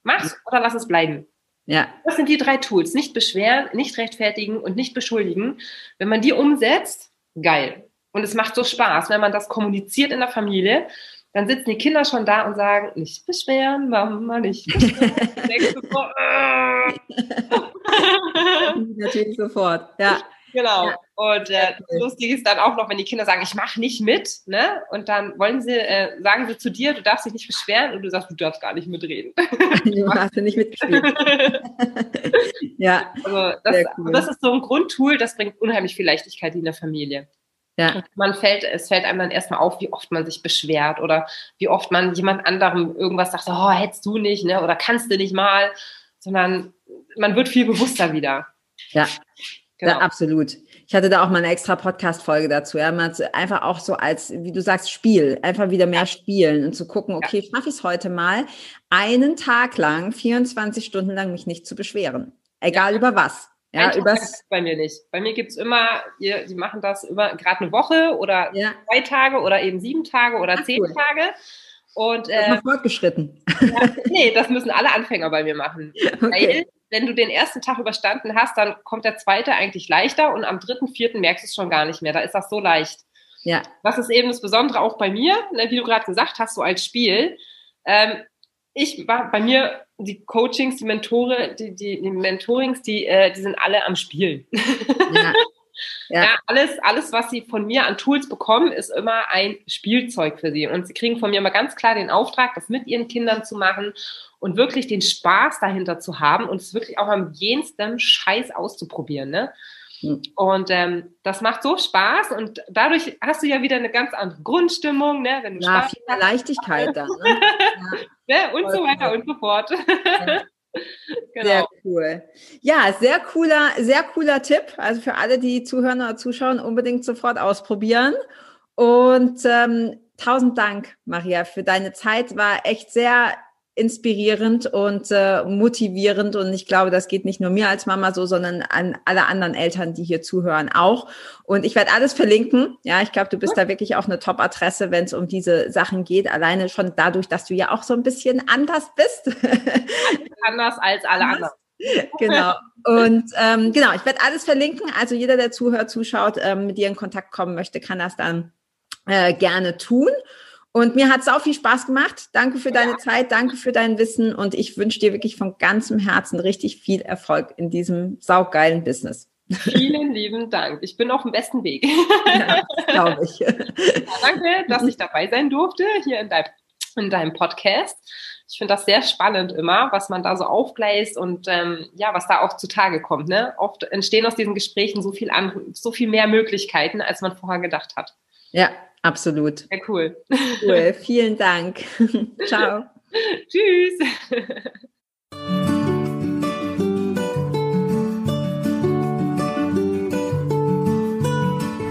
Mach's oder lass es bleiben. Ja. Das sind die drei Tools. Nicht beschweren, nicht rechtfertigen und nicht beschuldigen. Wenn man die umsetzt, geil. Und es macht so Spaß, wenn man das kommuniziert in der Familie. Dann sitzen die Kinder schon da und sagen, nicht beschweren, Mama, nicht beschweren. Natürlich sofort, ja. Genau. Ja. Und äh, lustig ist dann auch noch, wenn die Kinder sagen, ich mache nicht mit, ne? Und dann wollen sie, äh, sagen sie zu dir, du darfst dich nicht beschweren und du sagst, du darfst gar nicht mitreden. Du hast ja nicht mitgespielt. ja. Also das, cool. das ist so ein Grundtool, das bringt unheimlich viel Leichtigkeit in der Familie. Ja. Man fällt, es fällt einem dann erstmal auf, wie oft man sich beschwert oder wie oft man jemand anderem irgendwas sagt, oh, hättest du nicht, ne? Oder kannst du nicht mal, sondern man wird viel bewusster wieder. Ja. Genau. Ja, absolut. Ich hatte da auch mal eine extra Podcast-Folge dazu. Ja, man einfach auch so als, wie du sagst, Spiel, einfach wieder mehr spielen und zu gucken, okay, ja. schaffe ich es heute mal, einen Tag lang, 24 Stunden lang mich nicht zu beschweren. Egal ja. über was. Ja, Ein übers bei mir nicht. Bei mir gibt's immer, ihr, die machen das über gerade eine Woche oder ja. zwei Tage oder eben sieben Tage oder Ach, zehn cool. Tage. Und, äh, das fortgeschritten. Ja, nee, das müssen alle Anfänger bei mir machen. Okay. Wenn du den ersten Tag überstanden hast, dann kommt der zweite eigentlich leichter und am dritten, vierten merkst du es schon gar nicht mehr. Da ist das so leicht. Ja. Das ist eben das Besondere auch bei mir, ne, wie du gerade gesagt hast, so als Spiel. Ähm, ich war bei mir die Coachings, die Mentore, die, die, die Mentorings, die, äh, die sind alle am Spielen. Ja. Ja. ja. alles, alles, was sie von mir an Tools bekommen, ist immer ein Spielzeug für sie. Und sie kriegen von mir immer ganz klar den Auftrag, das mit ihren Kindern zu machen und wirklich den Spaß dahinter zu haben und es wirklich auch am jensten Scheiß auszuprobieren. Ne? Hm. Und ähm, das macht so Spaß und dadurch hast du ja wieder eine ganz andere Grundstimmung, ne? Wenn du ja, Spaß viel mehr Leichtigkeit dann. Ne? ja. ne? Und so weiter und so fort. Ja. Genau. Sehr cool. Ja, sehr cooler, sehr cooler Tipp. Also für alle, die zuhören oder zuschauen, unbedingt sofort ausprobieren. Und ähm, tausend Dank, Maria, für deine Zeit. War echt sehr inspirierend und äh, motivierend und ich glaube, das geht nicht nur mir als Mama so, sondern an alle anderen Eltern, die hier zuhören, auch. Und ich werde alles verlinken. Ja, ich glaube, du bist da wirklich auch eine Top-Adresse, wenn es um diese Sachen geht. Alleine schon dadurch, dass du ja auch so ein bisschen anders bist. anders als alle anderen. Genau. Und ähm, genau, ich werde alles verlinken. Also jeder, der zuhört, zuschaut, ähm, mit dir in Kontakt kommen möchte, kann das dann äh, gerne tun. Und mir hat es auch viel Spaß gemacht. Danke für deine. Zeit, danke für dein Wissen und ich wünsche dir wirklich von ganzem Herzen richtig viel Erfolg in diesem saugeilen Business. Vielen lieben Dank. Ich bin auf dem besten Weg. Ja, glaube ich. Danke, dass ich dabei sein durfte hier in, dein, in deinem Podcast. Ich finde das sehr spannend immer, was man da so aufgleist und ähm, ja, was da auch zutage kommt. Ne? Oft entstehen aus diesen Gesprächen so viel, an, so viel mehr Möglichkeiten, als man vorher gedacht hat. Ja, Absolut. Ja, cool. Cool. Vielen Dank. Ciao. Tschüss.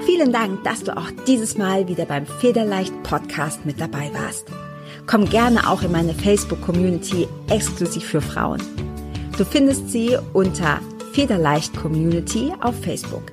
Vielen Dank, dass du auch dieses Mal wieder beim Federleicht Podcast mit dabei warst. Komm gerne auch in meine Facebook-Community exklusiv für Frauen. Du findest sie unter Federleicht Community auf Facebook.